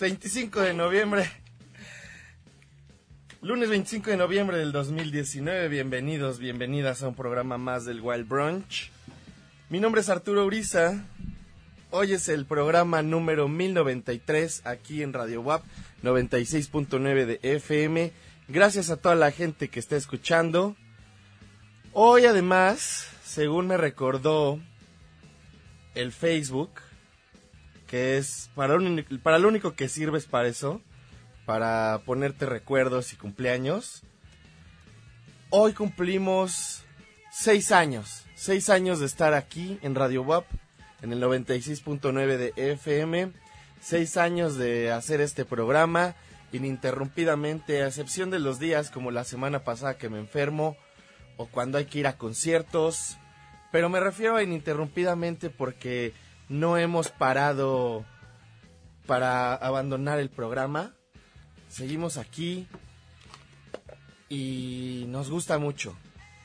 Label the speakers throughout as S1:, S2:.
S1: Lunes 25 de noviembre. Lunes 25 de noviembre del 2019. Bienvenidos, bienvenidas a un programa más del Wild Brunch. Mi nombre es Arturo Uriza. Hoy es el programa número 1093 aquí en Radio WAP 96.9 de FM. Gracias a toda la gente que está escuchando. Hoy además, según me recordó el Facebook, que es para, un- para lo único que sirve es para eso, para ponerte recuerdos y cumpleaños. Hoy cumplimos seis años, seis años de estar aquí en Radio WAP, en el 96.9 de FM, seis años de hacer este programa ininterrumpidamente, a excepción de los días como la semana pasada que me enfermo, o cuando hay que ir a conciertos, pero me refiero a ininterrumpidamente porque no hemos parado para abandonar el programa. Seguimos aquí y nos gusta mucho.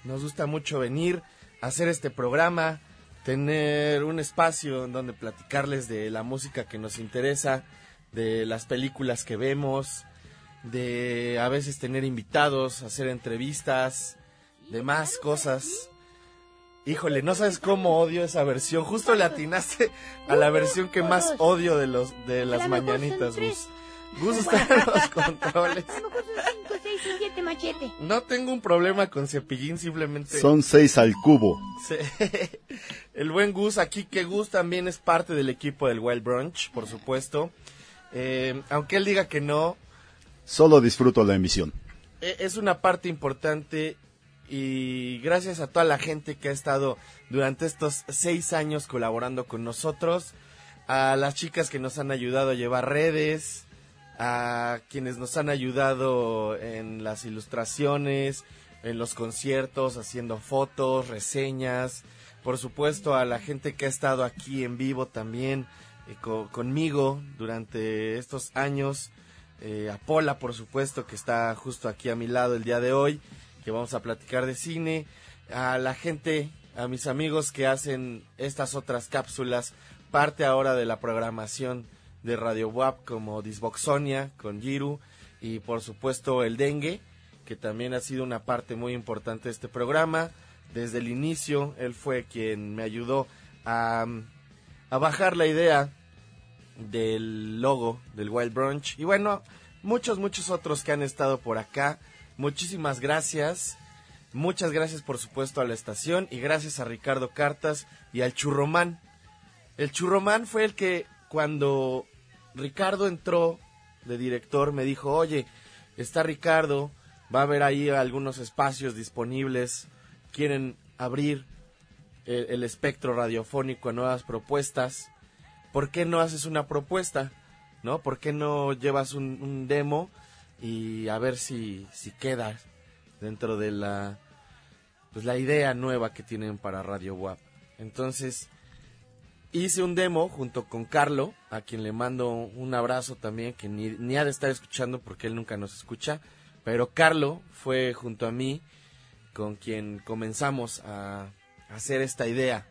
S1: Nos gusta mucho venir a hacer este programa, tener un espacio en donde platicarles de la música que nos interesa, de las películas que vemos, de a veces tener invitados, hacer entrevistas, de más cosas. Híjole, no sabes cómo odio esa versión. Justo le atinaste a la versión que más odio de los de las mañanitas. Gus. Gus está en los controles.
S2: A lo mejor son 5, 6 y 7 machete.
S1: No tengo un problema con Cepillín, simplemente...
S3: Son seis al cubo.
S1: Sí. El buen Gus aquí, que Gus también es parte del equipo del Wild Brunch, por supuesto. Eh, aunque él diga que no,
S3: Solo disfruto la emisión.
S1: e- es una parte importante y gracias a toda la gente que ha estado durante estos seis años colaborando con nosotros, a las chicas que nos han ayudado a llevar redes, a quienes nos han ayudado en las ilustraciones, en los conciertos, haciendo fotos, reseñas, por supuesto a la gente que ha estado aquí en vivo también eh, conmigo durante estos años, eh, a Pola por supuesto que está justo aquí a mi lado el día de hoy, que vamos a platicar de cine, a la gente, a mis amigos que hacen estas otras cápsulas, parte ahora de la programación de Radio WAP como Disboxonia con Giru y por supuesto el dengue que también ha sido una parte muy importante de este programa. Desde el inicio, él fue quien me ayudó a, a bajar la idea del logo del Wild Brunch. Y bueno, muchos, muchos otros que han estado por acá. Muchísimas gracias. Muchas gracias, por supuesto, a la estación y gracias a Ricardo Cartas y al Churromán. El Churromán fue el que cuando Ricardo entró de director me dijo, oye, está Ricardo, Va a haber ahí algunos espacios disponibles. Quieren abrir el, espectro radiofónico a nuevas propuestas. ¿Por qué no haces una propuesta? ¿No? ¿Por qué no llevas un, demo y a ver si, si queda dentro de la pues la idea nueva que tienen para Radio WAP? Entonces, hice un demo junto con Carlo, a quien le mando un abrazo también, que ni, ni ha de estar escuchando porque él nunca nos escucha. Pero Carlo fue junto a mí con quien comenzamos a hacer esta idea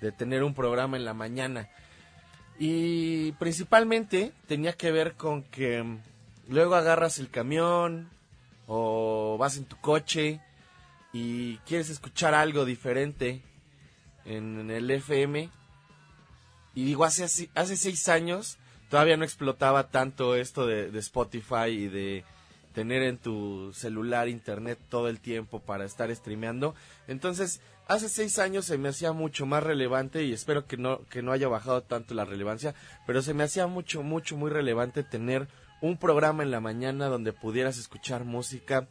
S1: de tener un programa en la mañana. Y principalmente tenía que ver con que luego agarras el camión o vas en tu coche y quieres escuchar algo diferente en el FM. Y digo, hace, hace seis años todavía no explotaba tanto esto de, de Spotify y de tener en tu celular internet todo el tiempo para estar streameando. Entonces, hace seis años se me hacía mucho más relevante y espero que no, que no haya bajado tanto la relevancia, pero se me hacía mucho, mucho, muy relevante tener un programa en la mañana donde pudieras escuchar música,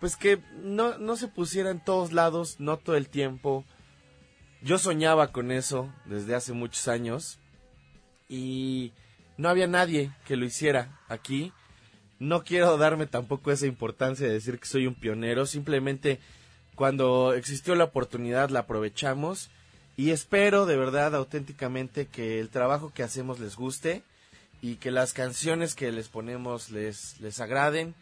S1: pues que no, no se pusiera en todos lados, no todo el tiempo. Yo soñaba con eso desde hace muchos años y no había nadie que lo hiciera aquí no quiero darme tampoco esa importancia de decir que soy un pionero, simplemente cuando existió la oportunidad la aprovechamos y espero de verdad auténticamente que el trabajo que hacemos les guste y que las canciones que les ponemos les, les agraden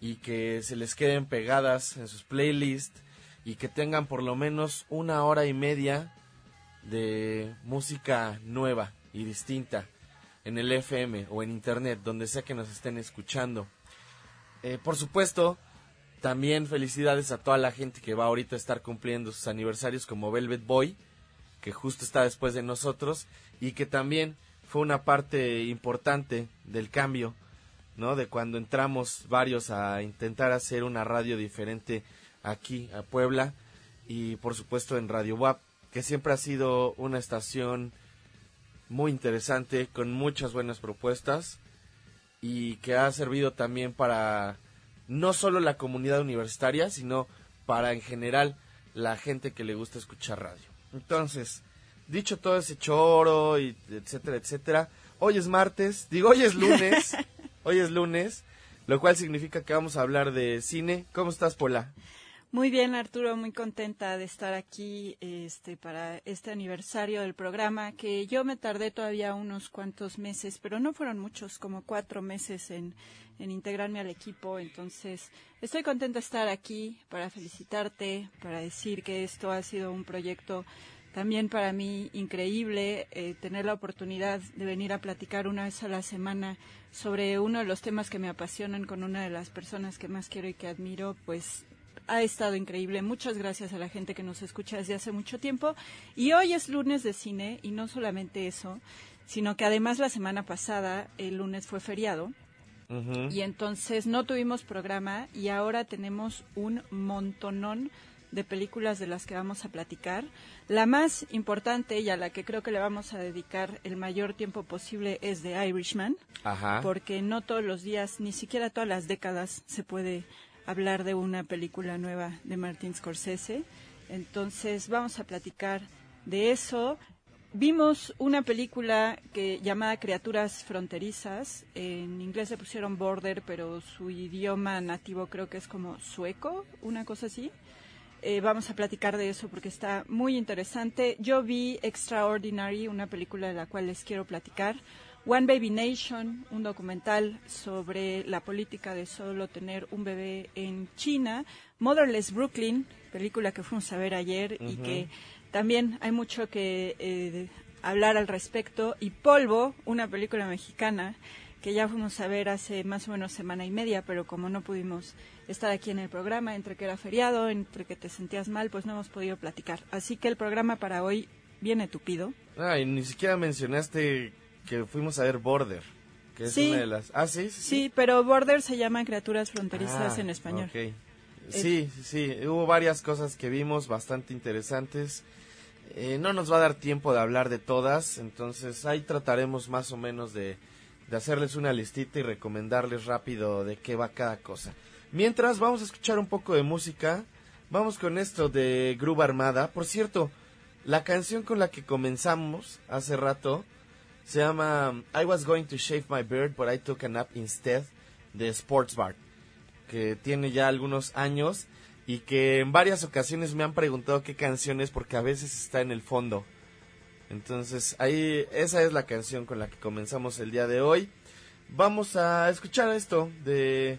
S1: y que se les queden pegadas en sus playlists y que tengan por lo menos una hora y media de música nueva y distinta en el FM o en Internet, donde sea que nos estén escuchando. Eh, por supuesto, también felicidades a toda la gente que va ahorita a estar cumpliendo sus aniversarios como Velvet Boy, que justo está después de nosotros y que también fue una parte importante del cambio, ¿no? De cuando entramos varios a intentar hacer una radio diferente aquí a Puebla y por supuesto en Radio WAP, que siempre ha sido una estación muy interesante, con muchas buenas propuestas y que ha servido también para no solo la comunidad universitaria, sino para en general la gente que le gusta escuchar radio. Entonces, dicho todo ese choro y etcétera, etcétera, hoy es martes, digo hoy es lunes, hoy es lunes, lo cual significa que vamos a hablar de cine. ¿Cómo estás, Pola?
S4: Muy bien, Arturo, muy contenta de estar aquí este, para este aniversario del programa, que yo me tardé todavía unos cuantos meses, pero no fueron muchos, como cuatro meses en, en integrarme al equipo. Entonces, estoy contenta de estar aquí para felicitarte, para decir que esto ha sido un proyecto también para mí increíble, eh, tener la oportunidad de venir a platicar una vez a la semana sobre uno de los temas que me apasionan con una de las personas que más quiero y que admiro, pues ha estado increíble. Muchas gracias a la gente que nos escucha desde hace mucho tiempo. Y hoy es lunes de cine y no solamente eso, sino que además la semana pasada, el lunes fue feriado. Y entonces no tuvimos programa y ahora tenemos un montonón de películas de las que vamos a platicar. La más importante y a la que creo que le vamos a dedicar el mayor tiempo posible es The Irishman, porque no todos los días, ni siquiera todas las décadas se puede hablar de una película nueva de Martin Scorsese. Entonces vamos a platicar de eso. vimos una película que llamada Criaturas Fronterizas. En inglés se pusieron Border, pero su idioma nativo creo que es como sueco, una cosa así. Eh, vamos a platicar de eso porque está muy interesante. Yo vi Extraordinary, una película de la cual les quiero platicar. One Baby Nation, un documental sobre la política de solo tener un bebé en China. Motherless Brooklyn, película que fuimos a ver ayer y que también hay mucho que eh, hablar al respecto. Y Polvo, una película mexicana que ya fuimos a ver hace más o menos semana y media, pero como no pudimos estar aquí en el programa, entre que era feriado, entre que te sentías mal, pues no hemos podido platicar. Así que el programa para hoy viene tupido.
S1: Ah, y ni siquiera mencionaste que fuimos a ver Border, que es
S4: Sí.
S1: una de las... Ah, sí, sí.
S4: Sí, pero Border se llama Criaturas Fronterizas
S1: Ah,
S4: en español.
S1: Sí, sí, sí, hubo varias cosas que vimos bastante interesantes. Eh, no nos va a dar tiempo de hablar de todas, entonces ahí trataremos más o menos de, de hacerles una listita y recomendarles rápido de qué va cada cosa. Mientras vamos a escuchar un poco de música, vamos con esto de Groove Armada. Por cierto, la canción con la que comenzamos hace rato se llama I was going to shave my beard but I took a nap instead de Sports Bar que tiene ya algunos años y que en varias ocasiones me han preguntado qué canción es porque a veces está en el fondo. Entonces, ahí esa es la canción con la que comenzamos el día de hoy. Vamos a escuchar esto de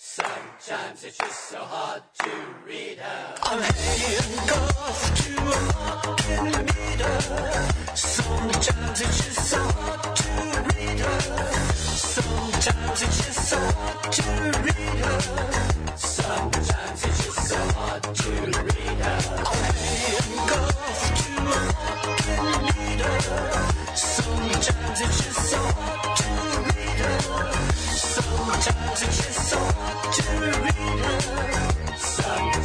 S1: Sometimes it's just so hard to read her. I'm heading north to a rock in the meter.
S5: Sometimes it's just so hard to read her. Sometimes it's just so hard to read her. Sometimes it's just so hard to read her. I'm heading north to a rock in the meter. Sometimes it's just so hard to Sometimes it's just so hard to read her. Somebody,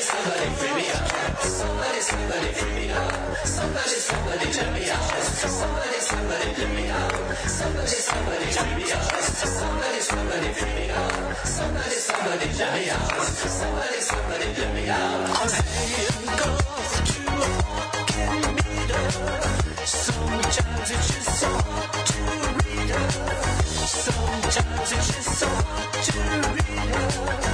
S5: somebody free me up. Somebody, somebody me up. Somebody, somebody let me out. Somebody, somebody let me out. Free me up. Somebody, somebody me up. Somebody, somebody me out. I'm saying to a fucking meter. Sometimes it's just so sometimes it's just
S6: so hard to realize.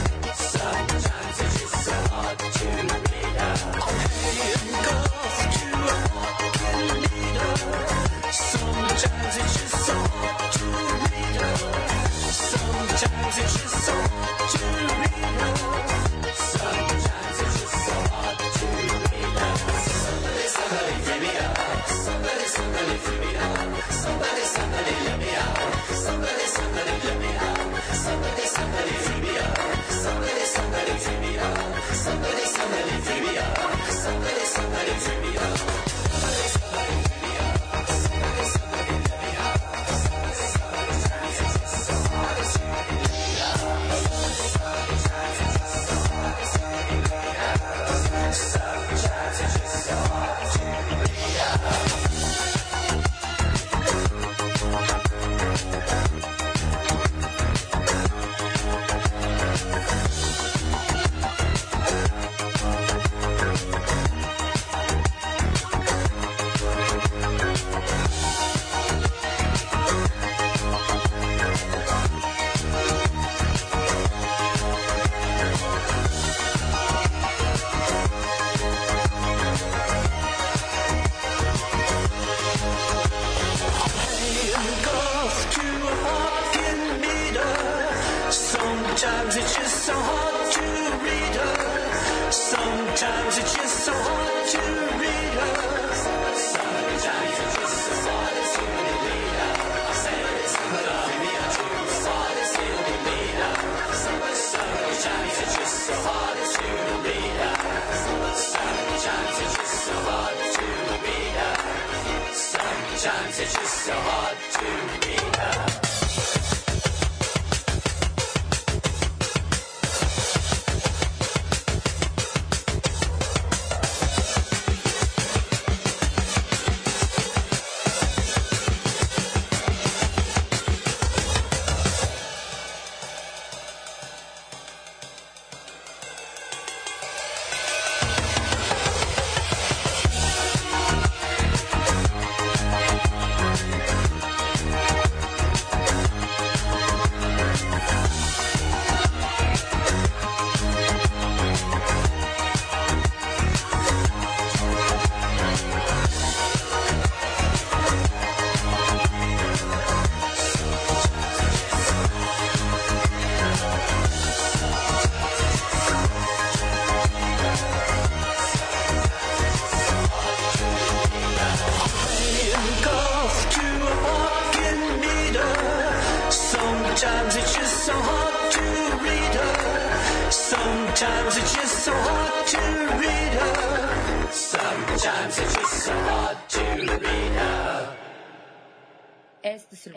S6: Este.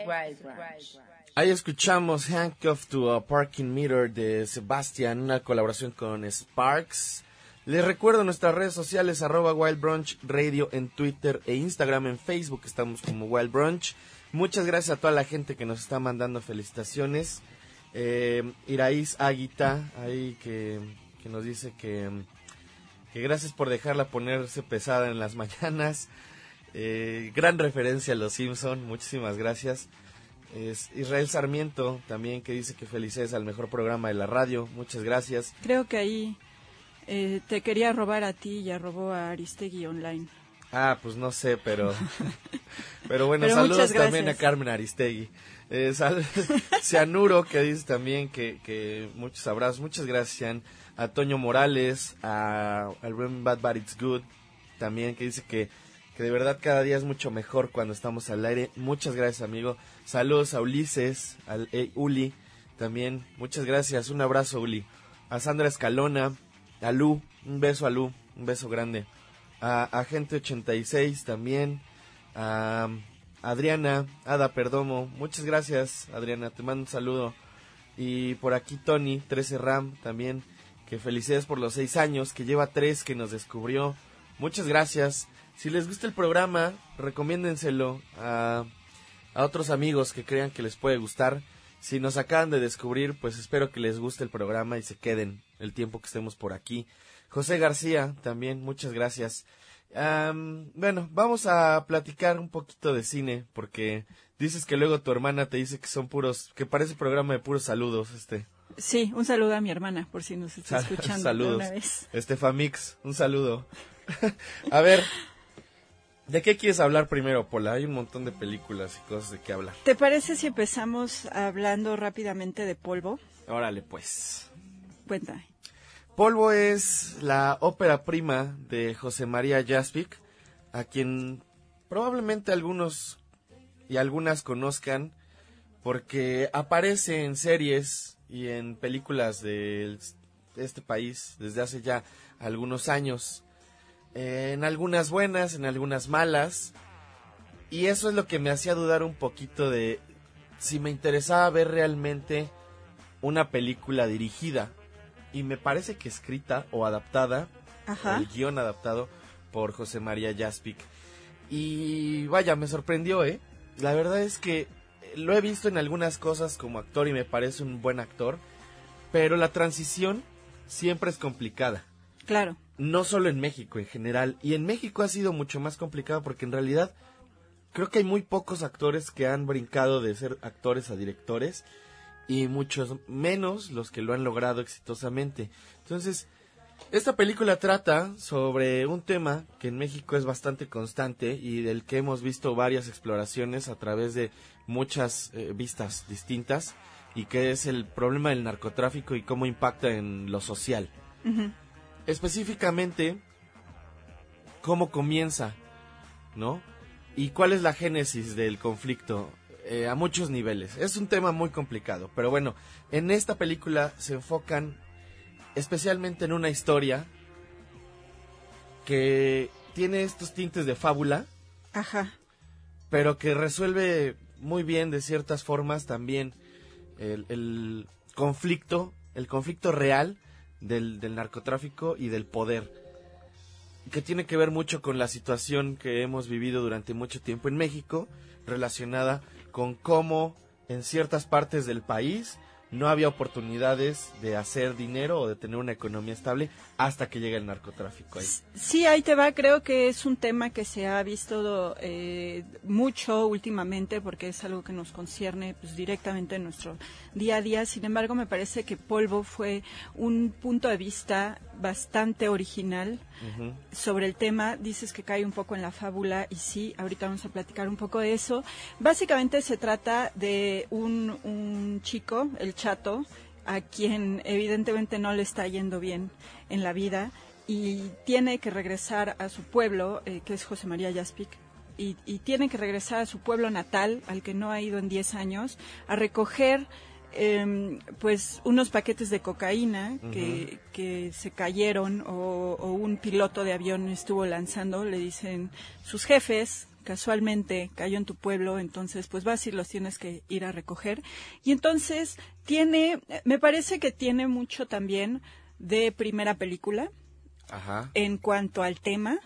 S1: Ahí escuchamos Handcuff to a Parking Meter de Sebastian, una colaboración con Sparks. Les recuerdo nuestras redes sociales, arroba Wild Brunch Radio en Twitter e Instagram, en Facebook estamos como Wild Brunch. Muchas gracias a toda la gente que nos está mandando felicitaciones. Eh, Iraís Águita, ahí que, que nos dice que, que gracias por dejarla ponerse pesada en las mañanas. Eh, gran referencia a los Simpson, muchísimas gracias. Es Israel Sarmiento también que dice que felicidades al mejor programa de la radio, muchas gracias.
S4: Creo que ahí eh, te quería robar a ti y ya robó a Aristegui Online.
S1: Ah, pues no sé, pero pero bueno,
S4: Pero
S1: saludos también a. Carmen Aristegui. Eh, Cianuro que dice también que, que muchos abrazos, muchas gracias Cian. A Toño Morales, a al buen Bad But It's Good también que dice que que de verdad cada día es mucho mejor cuando estamos al aire. Muchas gracias, amigo. Saludos a Ulises, al eh, Uli, también. Muchas gracias. Un abrazo, Uli. A Sandra Escalona, a Lu, un beso a Lu, un beso grande. A Agente 86 también. A Adriana, Ada Perdomo. Muchas gracias, Adriana. Te mando un saludo. Y por aquí Tony, 13 Ram también. Que felicidades por los seis años, que lleva tres que nos descubrió. Muchas gracias. Si les gusta el programa, recomiéndenselo a, a otros amigos que crean que les puede gustar. Si nos acaban de descubrir, pues espero que les guste el programa y se queden el tiempo que estemos por aquí. José García, también, muchas gracias. Bueno, vamos a platicar un poquito de cine, porque dices que luego tu hermana te dice que son puros, que parece programa de puros saludos, este.
S4: Sí, un saludo a mi hermana, por si nos está
S1: Sal-
S4: escuchando
S1: Saludos.
S4: una vez.
S1: Estefamix, un saludo. a ver, ¿de qué quieres hablar primero, Pola? Hay un montón de películas y cosas de qué hablar.
S4: ¿Te parece si empezamos hablando rápidamente de polvo?
S1: Órale, pues.
S4: Cuéntame.
S1: Polvo es la ópera prima de José María Jaspic, a quien probablemente algunos y algunas conozcan porque aparece en series y en películas de este país desde hace ya algunos años. Eh, en algunas buenas, en algunas malas. Y eso es lo que me hacía dudar un poquito de si me interesaba ver realmente una película dirigida. Y me parece que escrita o adaptada,
S4: Ajá.
S1: el guion adaptado por José María Jaspic. Y vaya, me sorprendió, ¿eh? La verdad es que lo he visto en algunas cosas como actor y me parece un buen actor, pero la transición siempre es complicada.
S4: Claro.
S1: No solo en México, en general. Y en México ha sido mucho más complicado porque en realidad creo que hay muy pocos actores que han brincado de ser actores a directores y muchos menos los que lo han logrado exitosamente. Entonces, esta película trata sobre un tema que en México es bastante constante y del que hemos visto varias exploraciones a través de muchas eh, vistas distintas y que es el problema del narcotráfico y cómo impacta en lo social. Específicamente, cómo comienza, ¿no? Y cuál es la génesis del conflicto eh, a muchos niveles. Es un tema muy complicado, pero bueno, en esta película se enfocan especialmente en una historia que tiene estos tintes de fábula,
S4: Ajá.
S1: pero que resuelve muy bien de ciertas formas también el, el conflicto, el conflicto real del, del narcotráfico y del poder, que tiene que ver mucho con la situación que hemos vivido durante mucho tiempo en México, relacionada con cómo en ciertas partes del país no había oportunidades de hacer dinero o de tener una economía estable hasta que llega el narcotráfico ahí.
S4: Sí, ahí te va. Creo que es un tema que se ha visto eh, mucho últimamente porque es algo que nos concierne pues, directamente en nuestro día a día. Sin embargo, me parece que Polvo fue un punto de vista bastante original Sobre el tema. Dices que cae un poco en la fábula y sí, ahorita vamos a platicar un poco de eso. Básicamente se trata de un, un chico, el chato, a quien evidentemente no le está yendo bien en la vida y tiene que regresar a su pueblo, eh, que es José María Jaspic, y, y tiene que regresar a su pueblo natal, al que no ha ido en 10 años, a recoger em, pues unos paquetes de cocaína que, que se cayeron o, o un piloto de avión estuvo lanzando, le dicen sus jefes, casualmente cayó en tu pueblo, entonces pues vas y los tienes que ir a recoger. Y entonces tiene, me parece que tiene mucho también de primera película
S1: Ajá.
S4: en cuanto al tema,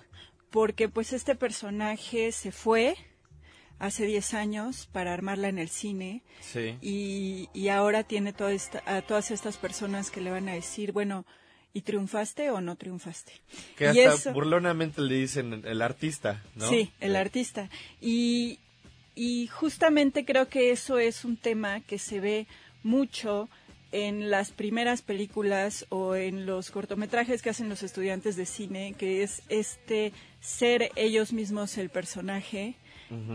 S4: porque pues este personaje se fue hace 10 años para armarla en el cine
S1: Sí.
S4: y, y ahora tiene toda esta- a todas estas personas que le van a decir, bueno, ¿y triunfaste o no triunfaste?
S1: Que
S4: Y
S1: hasta
S4: eso-
S1: burlonamente le dicen el artista, ¿no?
S4: Sí, el artista. Y, y justamente creo que eso es un tema que se ve mucho en las primeras películas o en los cortometrajes que hacen los estudiantes de cine, que es este ser ellos mismos el personaje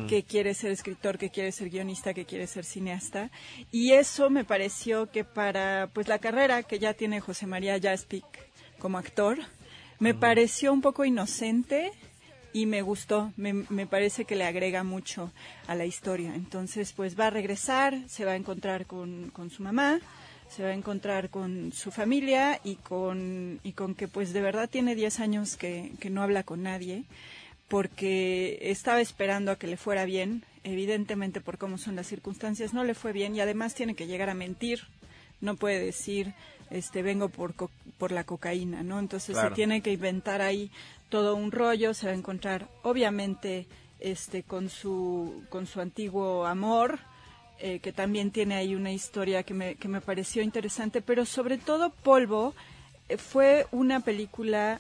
S4: que quiere ser escritor, que quiere ser guionista, que quiere ser cineasta. Y eso me pareció que para pues la carrera que ya tiene José María Jaspic como actor, me pareció un poco inocente y me gustó, me, me parece que le agrega mucho a la historia. Entonces, pues va a regresar, se va a encontrar con, con su mamá, se va a encontrar con su familia y con, y con que pues de verdad tiene 10 años que, que no habla con nadie porque estaba esperando a que le fuera bien, evidentemente por cómo son las circunstancias no le fue bien y además tiene que llegar a mentir, no puede decir este vengo por co- por la cocaína, ¿no? Entonces
S1: Claro.
S4: se tiene que inventar ahí todo un rollo, se va a encontrar obviamente este con su con su antiguo amor eh, que también tiene ahí una historia que me, que me pareció interesante, pero sobre todo Polvo eh, fue una película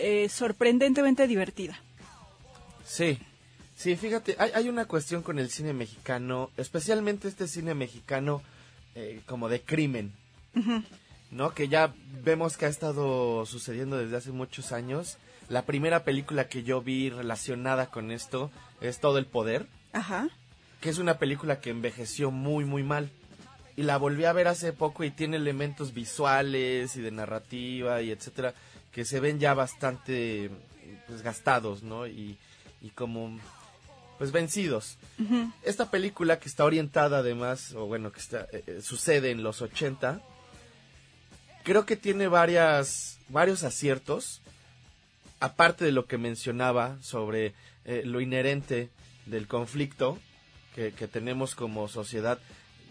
S4: eh, sorprendentemente divertida.
S1: Sí, sí, fíjate, hay, hay una cuestión con el cine mexicano, especialmente este cine mexicano eh, como de crimen, ¿no? Que ya vemos que ha estado sucediendo desde hace muchos años. La primera película que yo vi relacionada con esto es Todo el Poder,
S4: Ajá.
S1: que es una película que envejeció muy, muy mal. Y la volví a ver hace poco y tiene elementos visuales y de narrativa y etcétera que se ven ya bastante pues, gastados, ¿no? Y, y como pues vencidos. Esta película que está orientada además, o bueno, que está, eh, eh, sucede en los 80, creo que tiene varias, varios aciertos, aparte de lo que mencionaba sobre eh, lo inherente del conflicto que, que tenemos como sociedad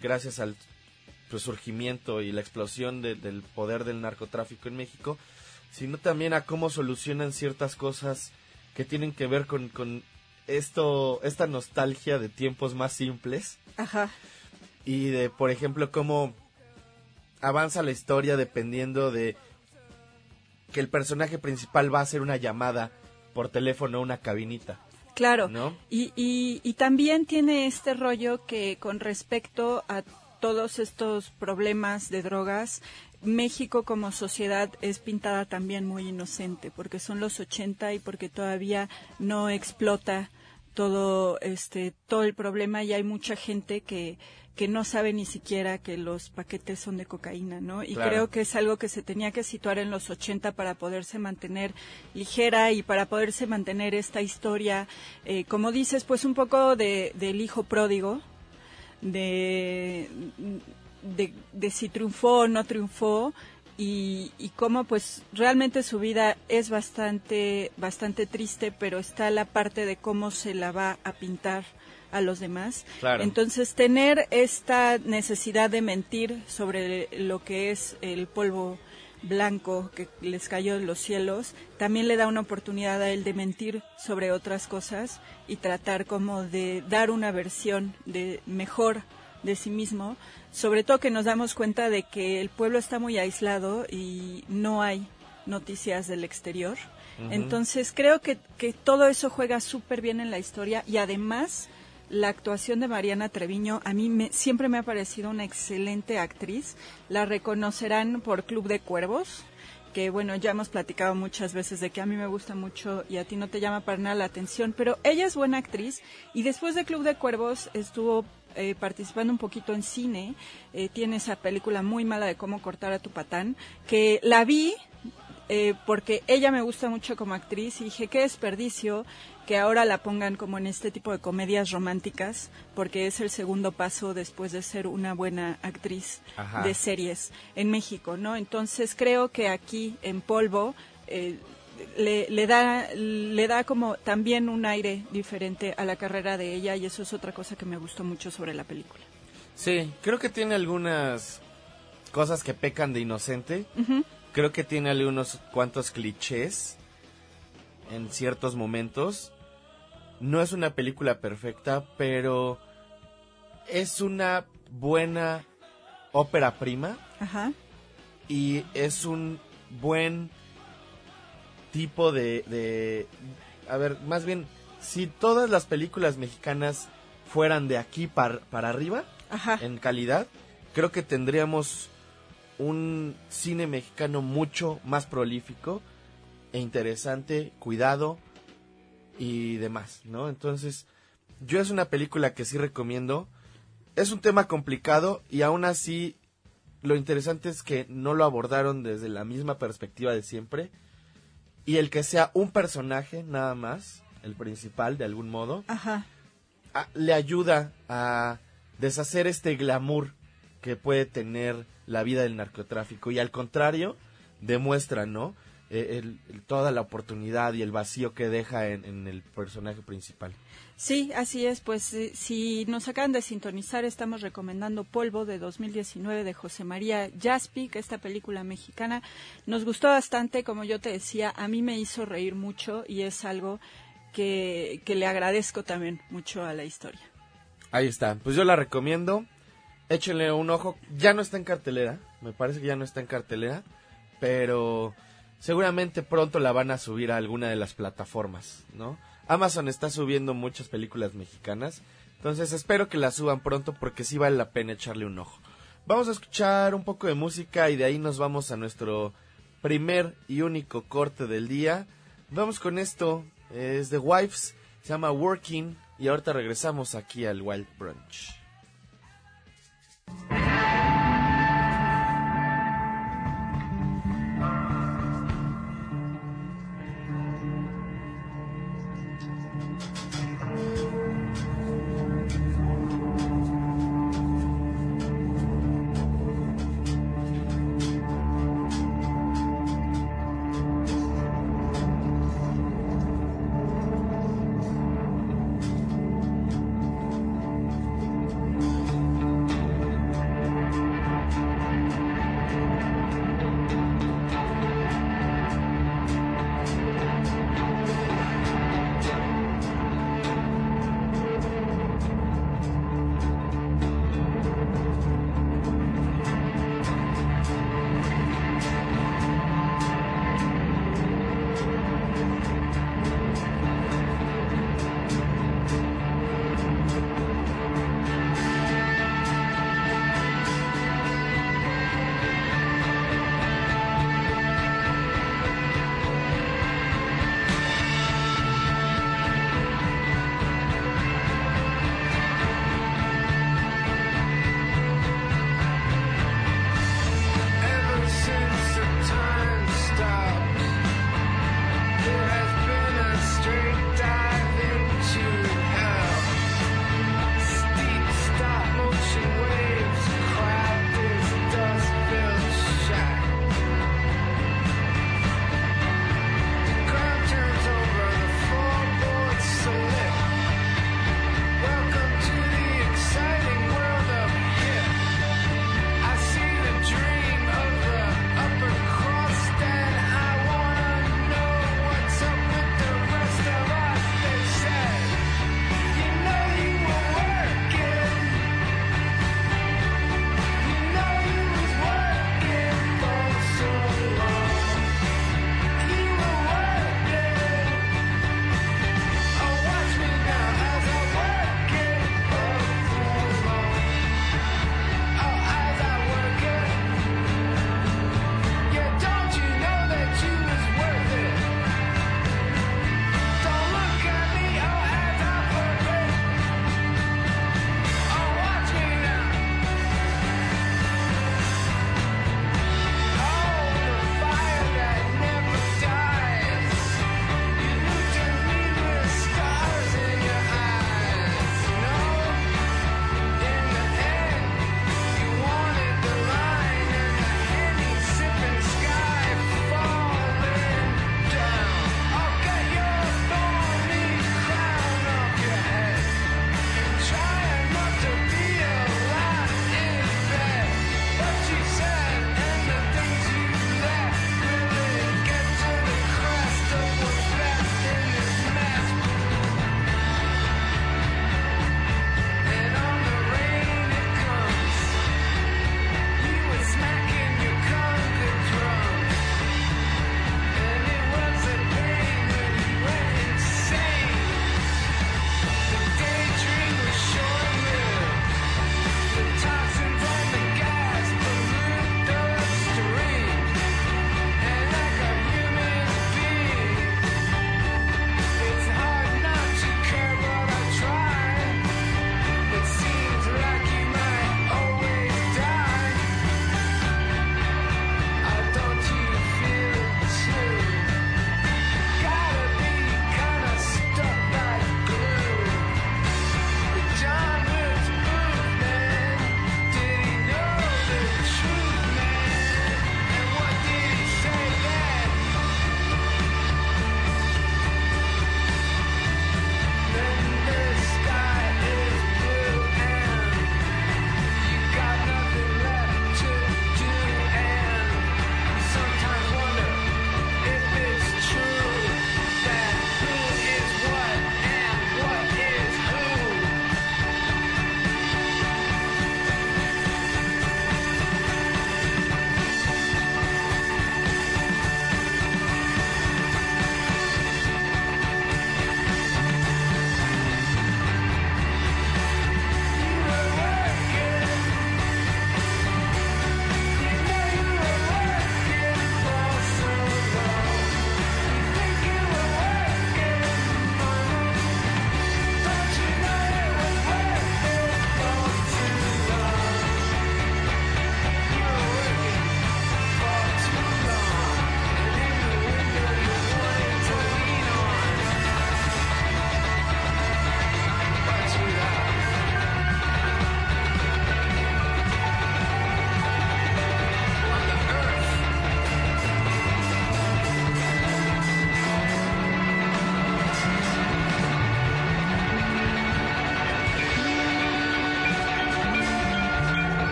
S1: gracias al resurgimiento y la explosión de- del poder del narcotráfico en México, sino también a cómo solucionan ciertas cosas que tienen que ver con, con esto, esta nostalgia de tiempos más simples
S4: Ajá.
S1: y de, por ejemplo, cómo avanza la historia dependiendo de que el personaje principal va a hacer una llamada por teléfono a una cabinita.
S4: Claro.
S1: ¿No?
S4: Y, y, y también tiene este rollo que con respecto a todos estos problemas de drogas, México como sociedad es pintada también muy inocente, porque son los 80 y porque todavía no explota todo este todo el problema y hay mucha gente que que no sabe ni siquiera que los paquetes son de cocaína, ¿no? Y
S1: Claro.
S4: creo que es algo que se tenía que situar en los 80 para poderse mantener ligera y para poderse mantener esta historia, eh, como dices, pues un poco de, del hijo pródigo, de, de, de si triunfó o no triunfó y, y cómo pues realmente su vida es bastante, bastante triste, pero está la parte de cómo se la va a pintar a los demás.
S1: Claro.
S4: Entonces, tener esta necesidad de mentir sobre lo que es el polvo blanco que les cayó de los cielos, también le da una oportunidad a él de mentir sobre otras cosas y tratar como de dar una versión de mejor de sí mismo, sobre todo que nos damos cuenta de que el pueblo está muy aislado y no hay noticias del exterior. Entonces creo que, que todo eso juega súper bien en la historia y además la actuación de Mariana Treviño a mí me, siempre me ha parecido una excelente actriz. La reconocerán por Club de Cuervos, que bueno, ya hemos platicado muchas veces de que a mí me gusta mucho y a ti no te llama para nada la atención, pero ella es buena actriz y después de Club de Cuervos estuvo eh, participando un poquito en cine, eh, tiene esa película muy mala de cómo cortar a tu patán, que la vi eh, porque ella me gusta mucho como actriz y dije, qué desperdicio que ahora la pongan como en este tipo de comedias románticas, porque es el segundo paso después de ser una buena actriz
S1: Ajá.
S4: de series en México, ¿no? Entonces creo que aquí en Polvo eh, le, le da le da como también un aire diferente a la carrera de ella y eso es otra cosa que me gustó mucho sobre la película.
S1: Sí, creo que tiene algunas cosas que pecan de inocente. Creo que tiene algunos cuantos clichés en ciertos momentos. No es una película perfecta, pero es una buena ópera prima
S4: Ajá.
S1: y es un buen tipo de, de... A ver, más bien, si todas las películas mexicanas fueran de aquí par- para arriba,
S4: Ajá.
S1: en calidad, creo que tendríamos un cine mexicano mucho más prolífico e interesante, cuidado y demás, ¿no? Entonces, yo es una película que sí recomiendo. Es un tema complicado y aún así lo interesante es que no lo abordaron desde la misma perspectiva de siempre y el que sea un personaje nada más, el principal de algún modo,
S4: Ajá.
S1: a- le ayuda a deshacer este glamour que puede tener la vida del narcotráfico y al contrario demuestra, ¿no? Eh, el- el- toda la oportunidad y el vacío que deja en, en el personaje principal.
S4: Sí, así es. Pues eh, si nos acaban de sintonizar, estamos recomendando Polvo de 2019 de José María Jaspic, esta película mexicana. Nos gustó bastante, como yo te decía, a mí me hizo reír mucho y es algo que, que le agradezco también mucho a la historia.
S1: Ahí está, pues yo la recomiendo. Échenle un ojo. Ya no está en cartelera, me parece que ya no está en cartelera, pero seguramente pronto la van a subir a alguna de las plataformas, ¿no? Amazon está subiendo muchas películas mexicanas, entonces espero que la suban pronto porque sí vale la pena echarle un ojo. Vamos a escuchar un poco de música y de ahí nos vamos a nuestro primer y único corte del día. Vamos con esto, es The Wives, se llama Working y ahorita regresamos aquí al Wild Brunch.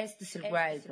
S6: Este es el Wild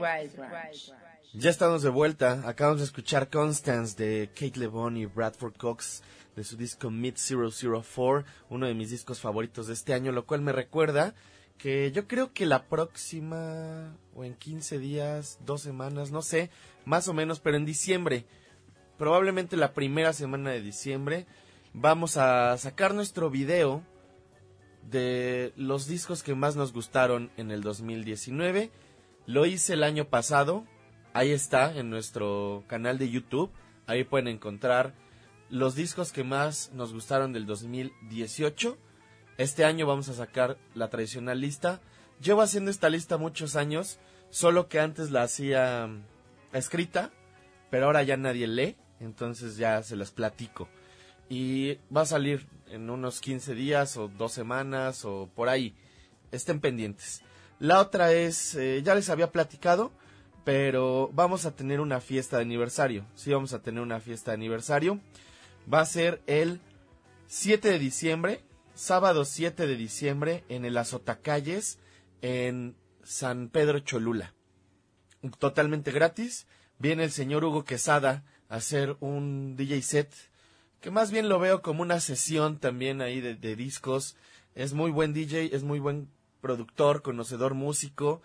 S6: Branch.
S1: Ya estamos de vuelta. Acabamos de escuchar Constance de Kate LeBon y Bradford Cox de su disco Mid 004, uno de mis discos favoritos de este año, lo cual me recuerda que yo creo que la próxima, o en 15 días, dos semanas, no sé, más o menos, pero en diciembre, probablemente la primera semana de diciembre, vamos a sacar nuestro video de los discos que más nos gustaron en el 2019. Lo hice el año pasado, ahí está en nuestro canal de YouTube, ahí pueden encontrar los discos que más nos gustaron del 2018. Este año vamos a sacar la tradicional lista. Llevo haciendo esta lista muchos años, solo que antes la hacía mm, escrita, pero ahora ya nadie lee, entonces ya se las platico. Y va a salir en unos 15 días o dos semanas o por ahí. Estén pendientes. La otra es, eh, ya les había platicado, pero vamos a tener una fiesta de aniversario. Sí, vamos a tener una fiesta de aniversario. Va a ser el 7 de diciembre, sábado 7 de diciembre, en el Azotacalles, en San Pedro Cholula. Totalmente gratis. Viene el señor Hugo Quesada a hacer un DJ set, que más bien lo veo como una sesión también ahí de, de discos. Es muy buen DJ, es muy buen productor, conocedor músico.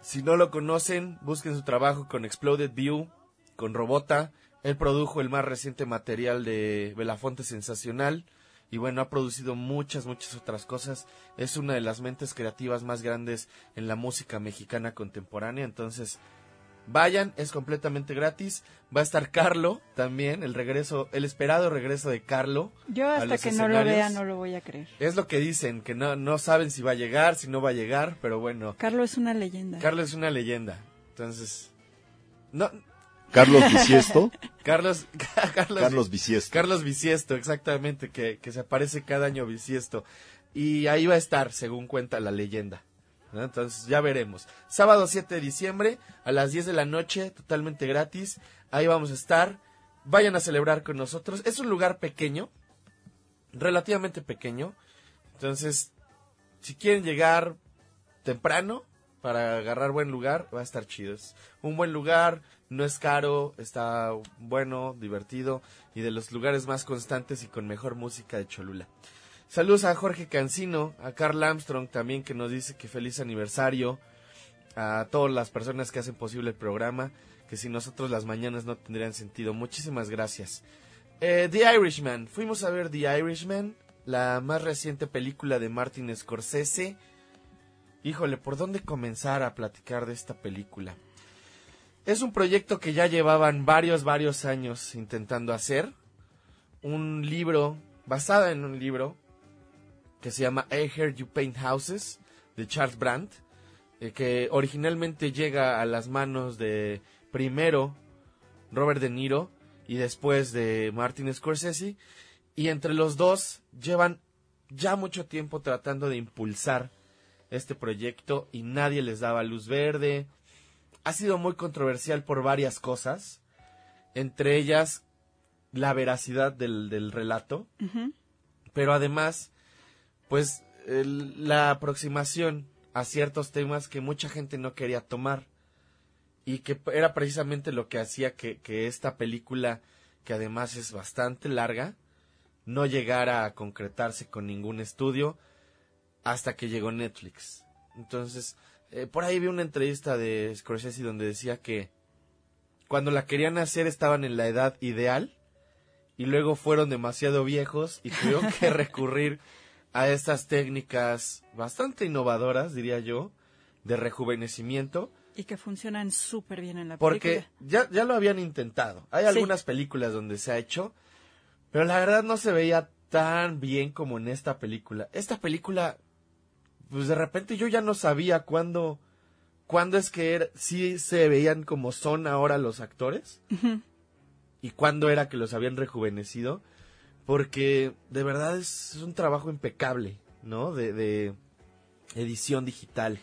S1: Si no lo conocen, busquen su trabajo con Exploded View, con Robota. Él produjo el más reciente material de Belafonte Sensacional. Y bueno, ha producido muchas, muchas otras cosas. Es una de las mentes creativas más grandes en la música mexicana contemporánea. Entonces, vayan, es completamente gratis. Va a estar Carlo también, el regreso, el esperado regreso de Carlo.
S4: Yo
S1: a
S4: hasta
S1: los
S4: que no lo vea no lo voy a creer.
S1: Es lo que dicen, que no, no saben si va a llegar, si no va a llegar, pero bueno,
S4: Carlos es una leyenda.
S1: Carlos es una leyenda. Entonces, no,
S3: Carlos Bisiesto.
S1: Carlos, Carlos,
S3: Carlos Bisiesto.
S1: Carlos Bisiesto, exactamente, que, que se aparece cada año Bisiesto. Y ahí va a estar, según cuenta la leyenda. Entonces, ya veremos. Sábado 7 de diciembre, a las 10 de la noche, totalmente gratis. Ahí vamos a estar. Vayan a celebrar con nosotros. Es un lugar pequeño, relativamente pequeño. Entonces, si quieren llegar temprano para agarrar buen lugar, va a estar chido. Es un buen lugar, no es caro, está bueno, divertido y de los lugares más constantes y con mejor música de Cholula. Saludos a Jorge Cancino, a Carl Armstrong también que nos dice que feliz aniversario, a todas las personas que hacen posible el programa, que sin nosotros las mañanas no tendrían sentido. Muchísimas gracias. Eh, The Irishman, fuimos a ver The Irishman, la más reciente película de Martin Scorsese. Híjole, ¿por dónde comenzar a platicar de esta película? Es un proyecto que ya llevaban varios, varios años intentando hacer. Un libro, basada en un libro, que se llama I Heard You Paint Houses, de Charles Brandt, eh, que originalmente llega a las manos de primero Robert De Niro y después de Martin Scorsese. Y entre los dos llevan ya mucho tiempo tratando de impulsar este proyecto y nadie les daba luz verde. Ha sido muy controversial por varias cosas, entre ellas la veracidad del, del relato, pero además, pues el- la aproximación a ciertos temas que mucha gente no quería tomar y que era precisamente lo que hacía que, que esta película, que además es bastante larga, no llegara a concretarse con ningún estudio hasta que llegó Netflix. Entonces, eh, por ahí vi una entrevista de Scorsese donde decía que cuando la querían hacer estaban en la edad ideal y luego fueron demasiado viejos y tuvieron que recurrir a estas técnicas bastante innovadoras, diría yo, de rejuvenecimiento,
S4: Y que funcionan súper bien en la
S1: porque
S4: película.
S1: ya, ya lo habían intentado. Hay
S4: Sí.
S1: algunas películas donde se ha hecho, pero la verdad no se veía tan bien como en esta película. Esta película, pues de repente yo ya no sabía cuándo, cuándo es que era, sí se veían como son ahora los actores y cuándo era que los habían rejuvenecido, porque de verdad es un trabajo impecable, ¿no? De, de edición digital.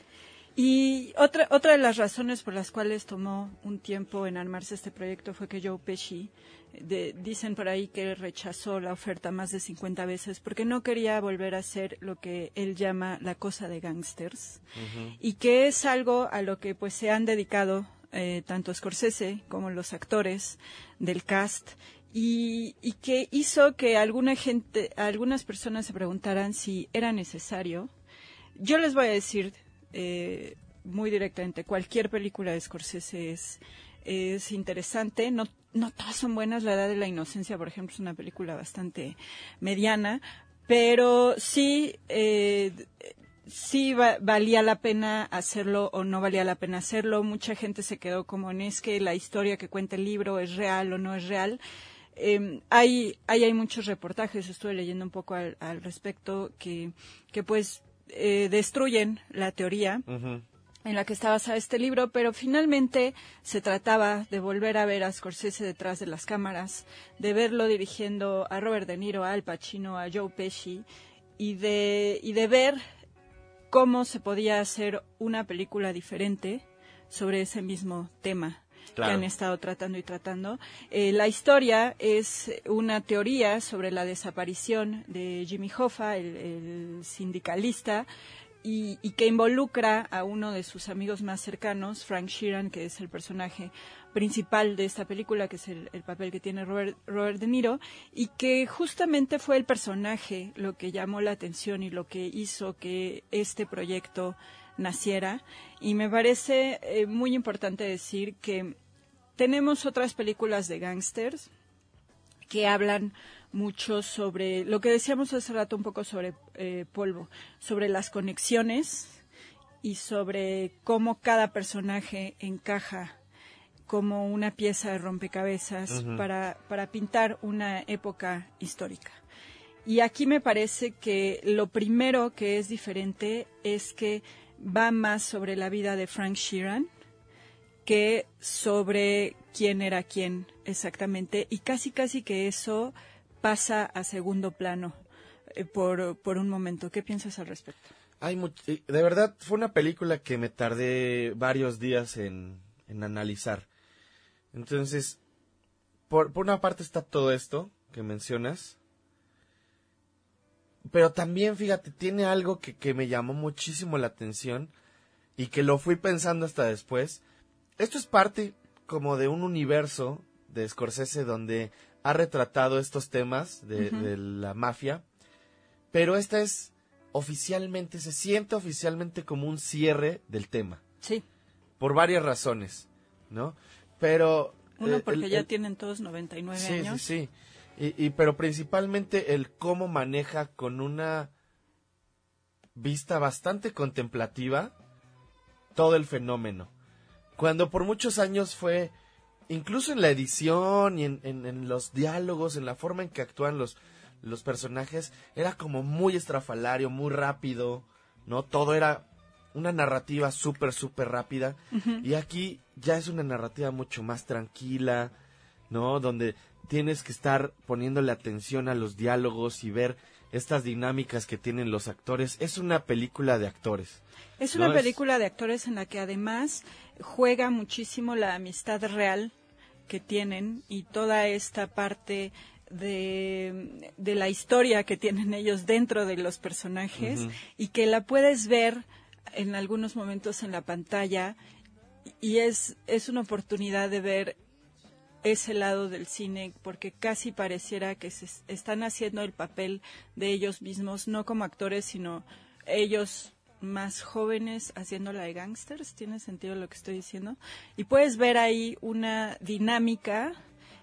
S4: Y otra, otra de las razones por las cuales tomó un tiempo en armarse este proyecto fue que Joe Pesci, de- dicen por ahí que rechazó la oferta más de 50 veces porque no quería volver a hacer lo que él llama la cosa de gangsters y que es algo a lo que pues se han dedicado eh, tanto Scorsese como los actores del cast y, y que hizo que alguna gente, algunas personas se preguntaran si era necesario. Yo les voy a decir eh, muy directamente, cualquier película de Scorsese es, es interesante, no, no todas son buenas, La Edad de la Inocencia, por ejemplo, es una película bastante mediana, pero sí eh, sí va- valía la pena hacerlo o no valía la pena hacerlo. Mucha gente se quedó como en es que la historia que cuenta el libro es real o no es real. Eh, hay, hay, hay muchos reportajes, estuve leyendo un poco al, al respecto, que, que pues eh, destruyen la teoría en la que está basado este libro, pero finalmente se trataba de volver a ver a Scorsese detrás de las cámaras, de verlo dirigiendo a Robert De Niro, a Al Pacino, a Joe Pesci, y de, y de ver cómo se podía hacer una película diferente sobre ese mismo tema
S1: Claro.
S4: que han estado tratando y tratando. Eh, la historia es una teoría sobre la desaparición de Jimmy Hoffa, el, el sindicalista, y, y que involucra a uno de sus amigos más cercanos, Frank Sheeran, que es el personaje principal de esta película, que es el, el papel que tiene Robert, Robert De Niro, y que justamente fue el personaje lo que llamó la atención y lo que hizo que este proyecto naciera. Y me parece eh, muy importante decir que tenemos otras películas de gángsters que hablan mucho sobre lo que decíamos hace rato un poco sobre eh, polvo, sobre las conexiones y sobre cómo cada personaje encaja como una pieza de rompecabezas para, para pintar una época histórica. Y aquí me parece que lo primero que es diferente es que va más sobre la vida de Frank Sheeran que sobre quién era quién exactamente y casi casi que eso pasa a segundo plano eh, por, por un momento. ¿Qué piensas al respecto?
S1: Hay much- eh, de verdad, fue una película que me tardé varios días en, en analizar. Entonces, por, por una parte está todo esto que mencionas. Pero también, fíjate, tiene algo que, que me llamó muchísimo la atención y que lo fui pensando hasta después. Esto es parte como de un universo de Scorsese donde ha retratado estos temas de, de la mafia. Pero esta es oficialmente, se siente oficialmente como un cierre del tema.
S4: Sí,
S1: Por varias razones, ¿no? Pero...
S4: uno
S1: eh,
S4: porque
S1: el-
S4: ya tienen todos 99
S1: sí,
S4: años.
S1: Sí, sí, Y, y- pero principalmente el cómo maneja con una vista bastante contemplativa todo el fenómeno. Cuando por muchos años fue, incluso en la edición y en, en- en los diálogos, en la forma en que actúan los, los personajes, era como muy estrafalario, muy rápido, ¿no? Todo era una narrativa súper, súper rápida. Y aquí ya es una narrativa mucho más tranquila, ¿no? Donde tienes que estar poniéndole atención a los diálogos y ver estas dinámicas que tienen los actores. Es una película de actores.
S4: Es una
S1: No
S4: película de actores en la que además juega muchísimo la amistad real que tienen y toda esta parte de, de la historia que tienen ellos dentro de los personajes y que la puedes ver en algunos momentos en la pantalla y es, es una oportunidad de ver ese lado del cine porque casi pareciera que se es- están haciendo el papel de ellos mismos, no como actores, sino ellos más jóvenes haciendo la de gangsters. ¿Tiene sentido lo que estoy diciendo? Y puedes ver ahí una dinámica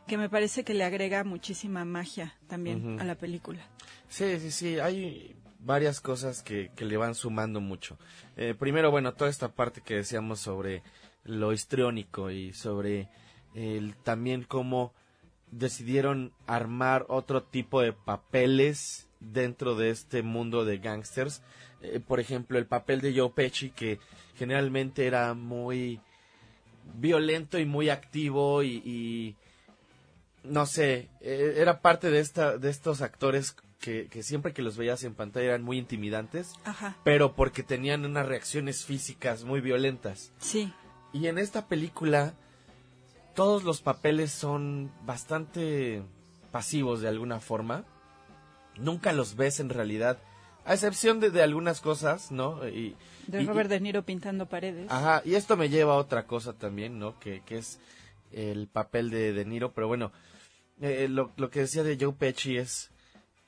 S4: que me parece que le agrega muchísima magia también a la película.
S1: Sí, sí, sí, hay varias cosas que, que le van sumando mucho. Eh, primero, bueno, toda esta parte que decíamos sobre lo histriónico y sobre el, también cómo decidieron armar otro tipo de papeles dentro de este mundo de gangsters. Eh, por ejemplo, el papel de Joe Pesci, que generalmente era muy violento y muy activo y, y no sé, eh, era parte de esta, de estos actores que, que siempre que los veías en pantalla eran muy intimidantes,
S4: Ajá.
S1: pero porque tenían unas reacciones físicas muy violentas.
S4: Sí.
S1: Y en esta película todos los papeles son bastante pasivos de alguna forma. Nunca los ves en realidad, a excepción de, de algunas cosas, ¿no? Y,
S4: De
S1: y-
S4: Robert De Niro pintando paredes.
S1: Ajá, y esto me lleva a otra cosa también, ¿no? Que, que es el papel de De Niro, pero bueno, eh, lo, lo que decía de Joe Pesci es,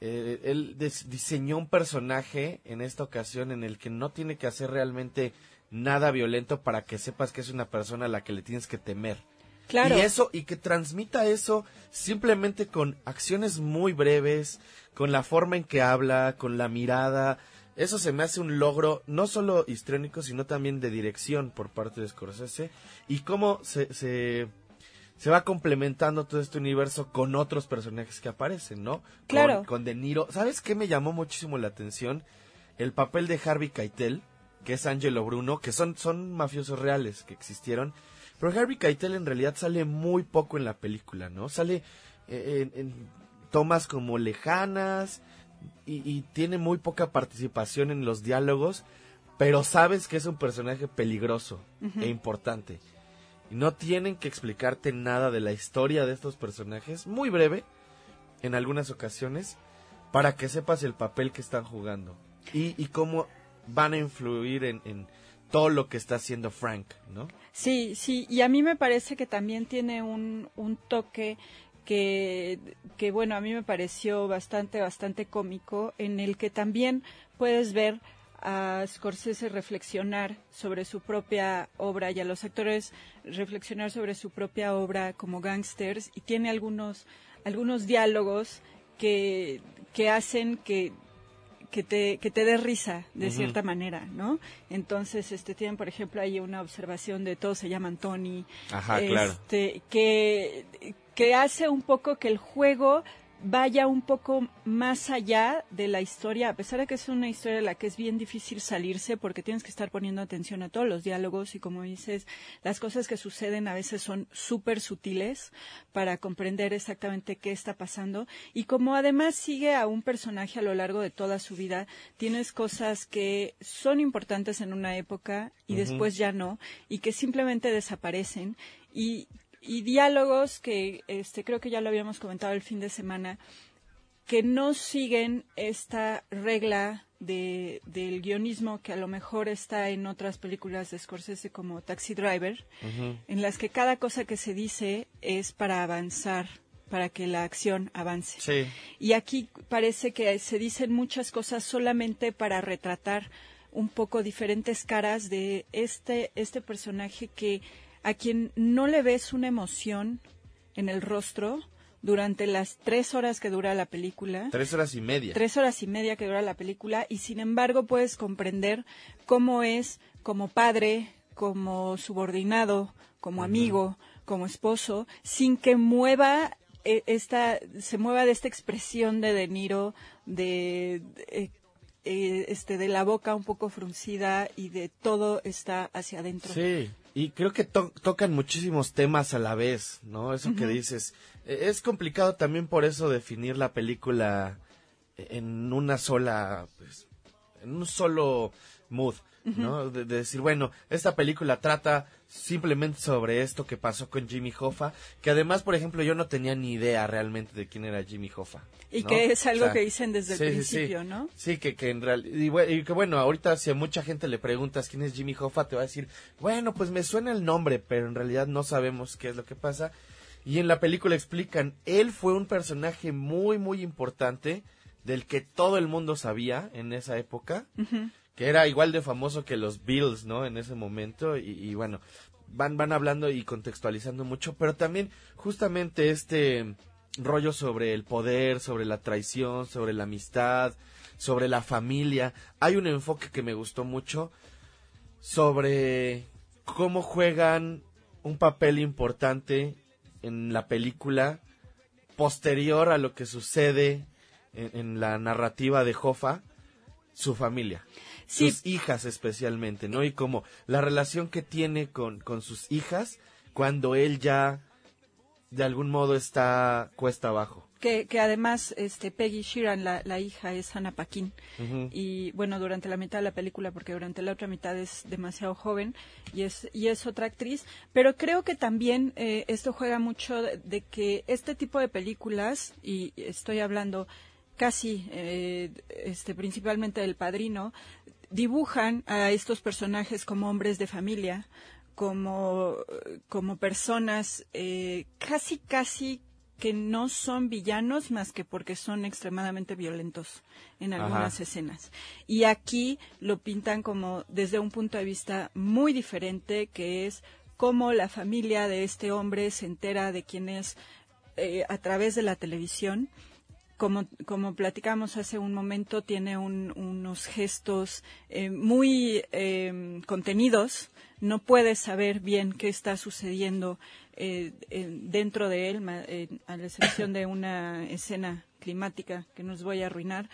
S1: eh, él des- diseñó un personaje en esta ocasión en el que no tiene que hacer realmente nada violento para que sepas que es una persona a la que le tienes que temer.
S4: Claro.
S1: Y eso, y que transmita eso simplemente con acciones muy breves, con la forma en que habla, con la mirada. Eso se me hace un logro, no solo histriónico, sino también de dirección por parte de Scorsese. Y cómo se, se, se va complementando todo este universo con otros personajes que aparecen, ¿no? Con-
S4: Claro.
S1: Con, De Niro. ¿Sabes qué me llamó muchísimo la atención? El papel de Harvey Keitel, que es Angelo Bruno, que son, son mafiosos reales que existieron. Pero Harvey Keitel en realidad sale muy poco en la película, ¿no? Sale eh, en, en tomas como lejanas y, y tiene muy poca participación en los diálogos, pero sabes que es un personaje peligroso e importante. Y no tienen que explicarte nada de la historia de estos personajes, muy breve, en algunas ocasiones, para que sepas el papel que están jugando y, y cómo van a influir en, en todo lo que está haciendo Frank, ¿no?
S4: Sí, sí, y a mí me parece que también tiene un, un toque que, que, bueno, a mí me pareció bastante, bastante cómico, en el que también puedes ver a Scorsese reflexionar sobre su propia obra y a los actores reflexionar sobre su propia obra como gangsters y tiene algunos, algunos diálogos que, que hacen que que te, que te dé risa de cierta manera, ¿no? Entonces, este, tienen, por ejemplo, ahí una observación de todos se llaman Tony.
S1: Ajá, claro.
S4: este, que, que hace un poco que el juego vaya un poco más allá de la historia, a pesar de que es una historia de la que es bien difícil salirse porque tienes que estar poniendo atención a todos los diálogos y como dices, las cosas que suceden a veces son súper sutiles para comprender exactamente qué está pasando. Y como además sigue a un personaje a lo largo de toda su vida, tienes cosas que son importantes en una época y después ya no y que simplemente desaparecen. Y y diálogos que este creo que ya lo habíamos comentado el fin de semana que no siguen esta regla de, del guionismo que a lo mejor está en otras películas de Scorsese como Taxi Driver, en las que cada cosa que se dice es para avanzar, para que la acción avance.
S1: Sí.
S4: Y aquí parece que se dicen muchas cosas solamente para retratar un poco diferentes caras de este, este personaje que a quien no le ves una emoción en el rostro durante las tres horas que dura la película
S1: Tres horas y media.
S4: tres horas y media que dura la película y sin embargo puedes comprender cómo es como padre, como subordinado, como amigo, como esposo, sin que mueva eh, esta, se mueva de esta expresión de De Niro, de, de, este, de la boca un poco fruncida y de todo está hacia adentro.
S1: Sí, y creo que to- tocan muchísimos temas a la vez, ¿no? Eso que dices. Eh, Es complicado también por eso definir la película en una sola, pues, en un solo mood, ¿no? De, de decir, bueno, esta película trata simplemente sobre esto que pasó con Jimmy Hoffa, que además, por ejemplo, yo no tenía ni idea realmente de quién era Jimmy Hoffa.
S4: Y que es algo
S1: O sea,
S4: que dicen desde el
S1: sí, sí, sí.
S4: principio, ¿no?
S1: Sí, que, que en realidad, y que bueno, ahorita si a mucha gente le preguntas quién es Jimmy Hoffa, te va a decir, bueno, pues me suena el nombre, pero en realidad no sabemos qué es lo que pasa. Y en la película explican, él fue un personaje muy, muy importante, del que todo el mundo sabía en esa época, que era igual de famoso que los Beatles, ¿no? En ese momento, y, bueno, van, van hablando y contextualizando mucho, pero también justamente este rollo sobre el poder, sobre la traición, sobre la amistad, sobre la familia. Hay un enfoque que me gustó mucho sobre cómo juegan un papel importante en la película posterior a lo que sucede en, en la narrativa de Hoffa, su familia.
S4: Sí.
S1: Sus hijas especialmente, ¿no? Y como la relación que tiene con, con sus hijas cuando él ya de algún modo está cuesta abajo.
S4: Que, que además este Peggy Sheeran, la, la hija, es Hannah Paquin. Y bueno, durante la mitad de la película, porque durante la otra mitad es demasiado joven y es, y es otra actriz. Pero creo que también eh, esto juega mucho de, de que este tipo de películas, y estoy hablando casi eh, este, principalmente del padrino, dibujan a estos personajes como hombres de familia, como, como personas eh, casi, casi que no son villanos más que porque son extremadamente violentos en algunas
S1: Ajá.
S4: escenas. Y aquí lo pintan como desde un punto de vista muy diferente, que es cómo la familia de este hombre se entera de quién es eh, a través de la televisión. Como, como platicamos hace un momento, tiene un- unos gestos eh, muy eh, contenidos. No puedes saber bien qué está sucediendo eh, en- dentro de él, a la excepción de una escena climática que nos voy a arruinar.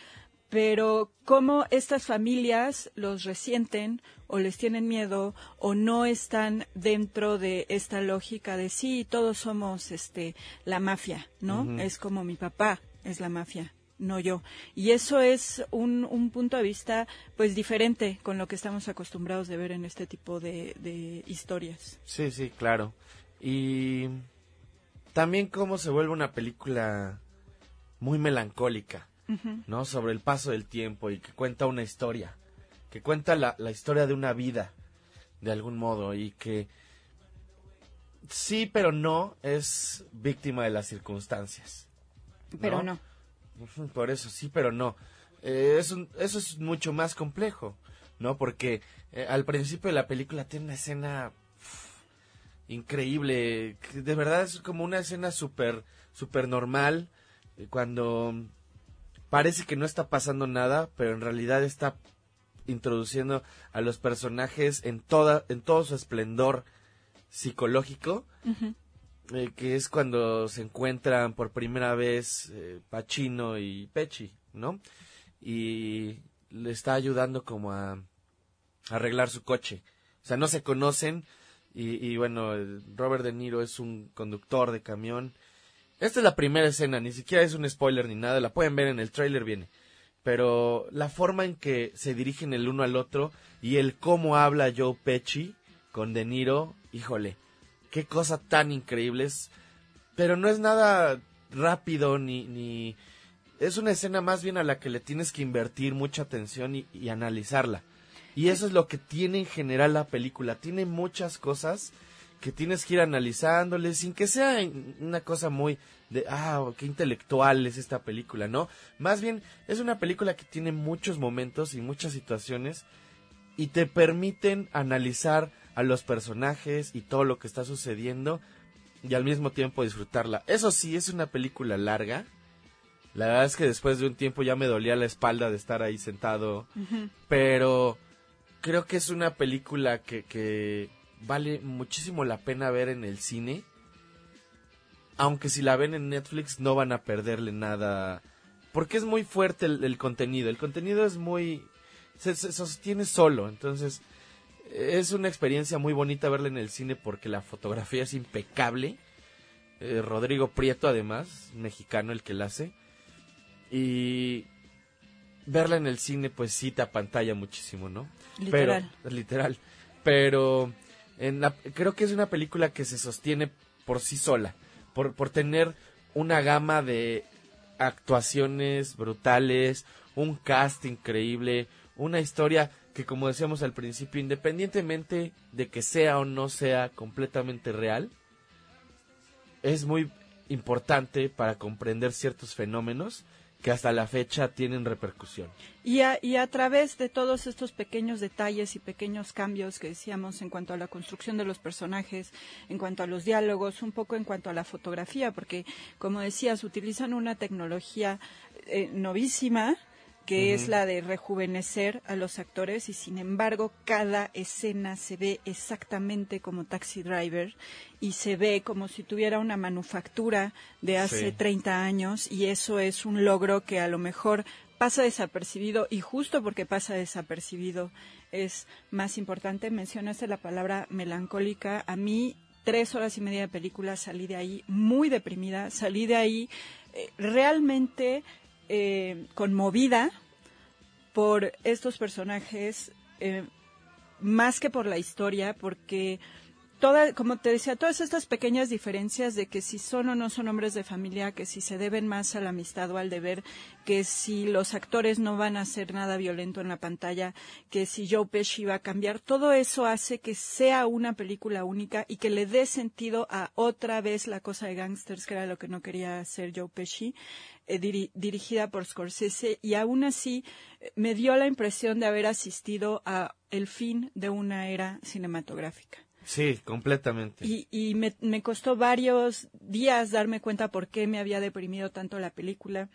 S4: Pero cómo estas familias los resienten o les tienen miedo o no están dentro de esta lógica de sí, todos somos este la mafia, ¿no? Es como mi papá es la mafia, no yo. Y eso es un, un punto de vista pues diferente con lo que estamos acostumbrados de ver en este tipo de, de historias.
S1: Sí, sí, claro. Y también cómo se vuelve una película muy melancólica, ¿no? Sobre el paso del tiempo y que cuenta una historia, que cuenta la, la historia de una vida, de algún modo, y que sí, pero no es víctima de las circunstancias.
S4: Pero
S1: ¿No? Por eso, sí, pero no. Eh, es un- eso es mucho más complejo, ¿no? Porque eh, al principio de la película tiene una escena increíble. que de verdad es como una escena súper, súper normal. eh, Cuando parece que no está pasando nada, pero en realidad está introduciendo a los personajes en toda, en todo su esplendor psicológico eh, que es cuando se encuentran por primera vez eh, Pacino y Pecci, ¿no? Y le está ayudando como a, arreglar su coche. O sea, no se conocen y, bueno, Robert De Niro es un conductor de camión. Esta es la primera escena, ni siquiera es un spoiler ni nada, la pueden ver en el tráiler viene. Pero la forma en que se dirigen el uno al otro y el cómo habla Joe Pesci con De Niro, híjole, qué cosa tan increíble es. Pero no es nada rápido ni, ni... Es una escena más bien a la que le tienes que invertir mucha atención y, y analizarla. Y eso es lo que tiene en general la película. Tiene muchas cosas que tienes que ir analizándole sin que sea una cosa muy de, ah, qué intelectual es esta película, ¿no? Más bien es una película que tiene muchos momentos y muchas situaciones y te permiten analizar a los personajes y todo lo que está sucediendo y al mismo tiempo disfrutarla. Eso sí, es una película larga. La verdad es que después de un tiempo ya me dolía la espalda de estar ahí sentado. Pero creo que es una película que, que vale muchísimo la pena ver en el cine. Aunque si la ven en Netflix no van a perderle nada. Porque es muy fuerte el, el contenido. El contenido es muy... Se, se sostiene solo. Entonces es una experiencia muy bonita verla en el cine porque la fotografía es impecable. Eh, Rodrigo Prieto además, mexicano el que la hace. Y verla en el cine pues sí te apantalla muchísimo, ¿no?
S4: Literal.
S1: Pero, literal. Pero en la- creo que es una película que se sostiene por sí sola. Por, por tener una gama de actuaciones brutales, un cast increíble, una historia que como decíamos al principio, independientemente de que sea o no sea completamente real, es muy importante para comprender ciertos fenómenos que hasta la fecha tienen repercusión.
S4: Y a, y a través de todos estos pequeños detalles y pequeños cambios que decíamos en cuanto a la construcción de los personajes, en cuanto a los diálogos, un poco en cuanto a la fotografía, porque como decías, utilizan una tecnología eh, novísima que es la de rejuvenecer a los actores y sin embargo cada escena se ve exactamente como Taxi Driver y se ve como si tuviera una manufactura de hace
S1: Sí.
S4: 30 años y eso es un logro que a lo mejor pasa desapercibido y justo porque pasa desapercibido es más importante. Mencionaste la palabra melancólica. A mí tres horas y media de película, salí de ahí muy deprimida, salí de ahí eh, realmente eh, conmovida por estos personajes, eh, más que por la historia, porque toda, como te decía, todas estas pequeñas diferencias de que si son o no son hombres de familia, que si se deben más a la amistad o al deber, que si los actores no van a hacer nada violento en la pantalla, que si Joe Pesci va a cambiar, todo eso hace que sea una película única y que le dé sentido a otra vez la cosa de gangsters, que era lo que no quería hacer Joe Pesci, eh, diri- dirigida por Scorsese, y aún así eh, me dio la impresión de haber asistido a el fin de una era cinematográfica.
S1: Sí, completamente.
S4: Y, y me, me costó varios días darme cuenta por qué me había deprimido tanto la película,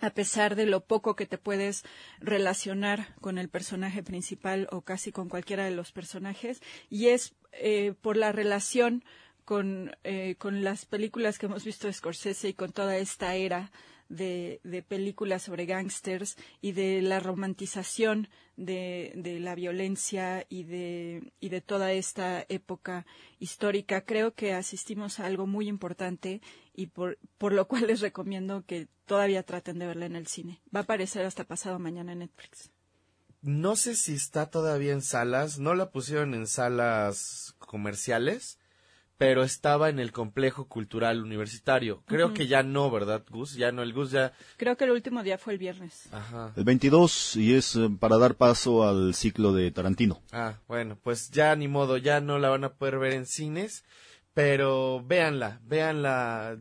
S4: a pesar de lo poco que te puedes relacionar con el personaje principal o casi con cualquiera de los personajes. Y es eh, por la relación con, eh, con las películas que hemos visto de Scorsese y con toda esta era de, de películas sobre gángsters y de la romantización de, de la violencia y de, y de toda esta época histórica. Creo que asistimos a algo muy importante y por, por lo cual les recomiendo que todavía traten de verla en el cine. Va a aparecer hasta pasado mañana en Netflix.
S1: No sé si está todavía en salas, no la pusieron en salas comerciales, pero estaba en el complejo cultural universitario. Creo que ya no, ¿verdad, Gus? Ya no, el Gus ya...
S4: Creo que el último día fue el viernes.
S1: Ajá.
S3: El 22 y es eh, para dar paso al ciclo de Tarantino.
S1: Ah, bueno, pues ya ni modo, ya no la van a poder ver en cines, pero véanla, véanla.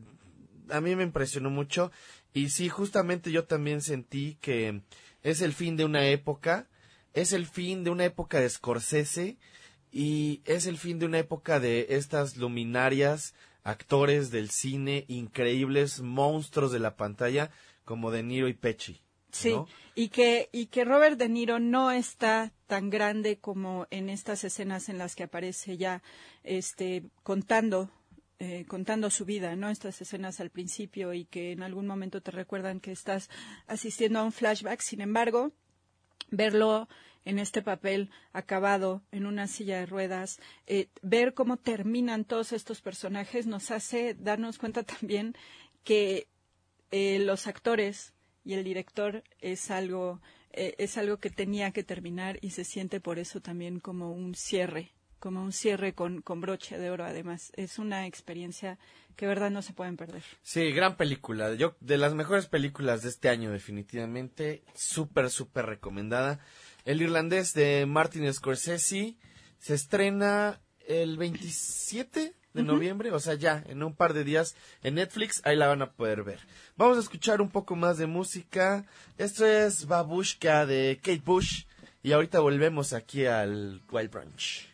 S1: A mí me impresionó mucho y sí, justamente yo también sentí que es el fin de una época, es el fin de una época de Scorsese y es el fin de una época de estas luminarias, actores del cine, increíbles monstruos de la pantalla como De Niro y Pesci.
S4: Sí,
S1: ¿no?
S4: y que y que Robert De Niro no está tan grande como en estas escenas en las que aparece ya este contando eh, contando su vida, ¿no? Estas escenas al principio y que en algún momento te recuerdan que estás asistiendo a un flashback. Sin embargo, verlo en este papel acabado en una silla de ruedas, eh, ver cómo terminan todos estos personajes nos hace darnos cuenta también que eh, los actores y el director es algo eh, es algo que tenía que terminar y se siente por eso también como un cierre como un cierre con, con broche de oro además es una experiencia que verdad no se pueden perder
S1: Sí, gran película. Yo, de las mejores películas de este año, definitivamente. Súper, súper recomendada. El irlandés de Martin Scorsese se estrena el 27 de noviembre, o sea, ya, en un par de días en Netflix, ahí la van a poder ver. Vamos a escuchar un poco más de música. Esto es Babushka de Kate Bush. Y ahorita volvemos aquí al Wild Brunch.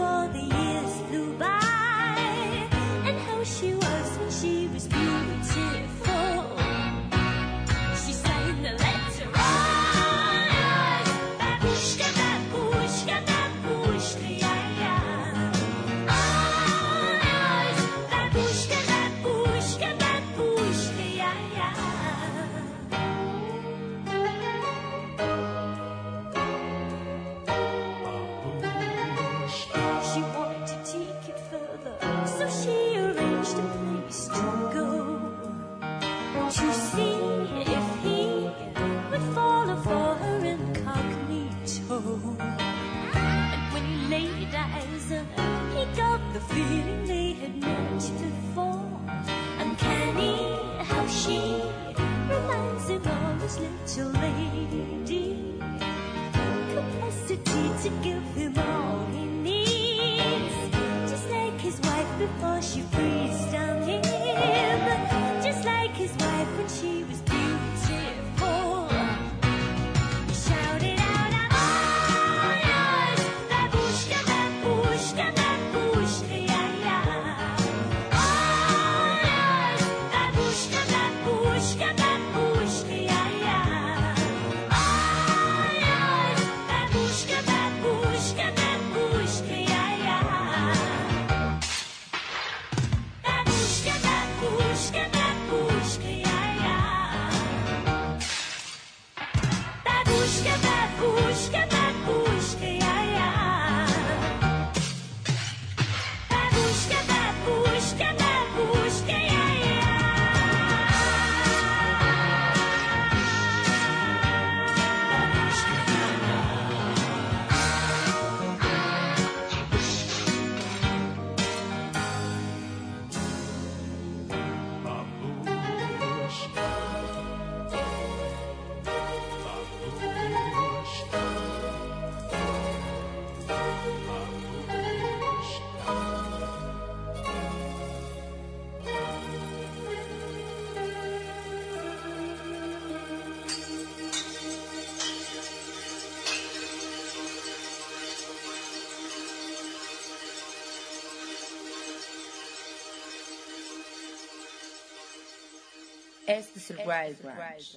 S7: Was before the feeling they had before. Uncanny how she reminds him of his little lady. Capacity to give him all he needs. Just like his wife before she on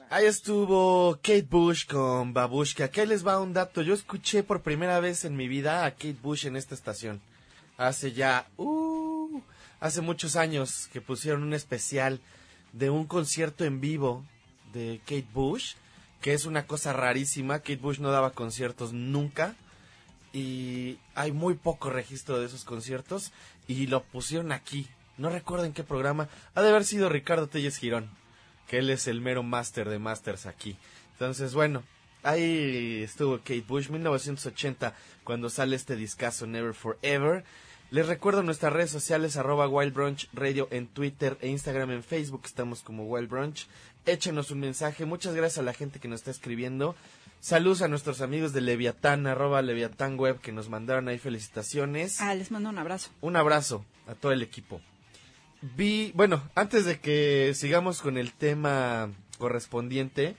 S1: Ahí estuvo Kate Bush con Babushka. ¿Qué les va un dato? Yo escuché por primera vez en mi vida a Kate Bush en esta estación. Hace ya, uh, hace muchos años que pusieron un especial de un concierto en vivo de Kate Bush, que es una cosa rarísima. Kate Bush no daba conciertos nunca y hay muy poco registro de esos conciertos y lo pusieron aquí. No recuerdo en qué programa. Ha de haber sido Ricardo Telles Girón, que él es el mero máster de masters aquí. Entonces, bueno, ahí estuvo Kate Bush, 1980, cuando sale este discazo Never Forever. Les recuerdo nuestras redes sociales, arroba Wild Brunch Radio en Twitter e Instagram, en Facebook, estamos como Wild Brunch. Échenos un mensaje, muchas gracias a la gente que nos está escribiendo. Saludos a nuestros amigos de Leviatán, arroba Leviatán Web, que nos mandaron ahí felicitaciones.
S4: Ah, les mando un abrazo.
S1: Un abrazo a todo el equipo. Vi, bueno, antes de que sigamos con el tema correspondiente,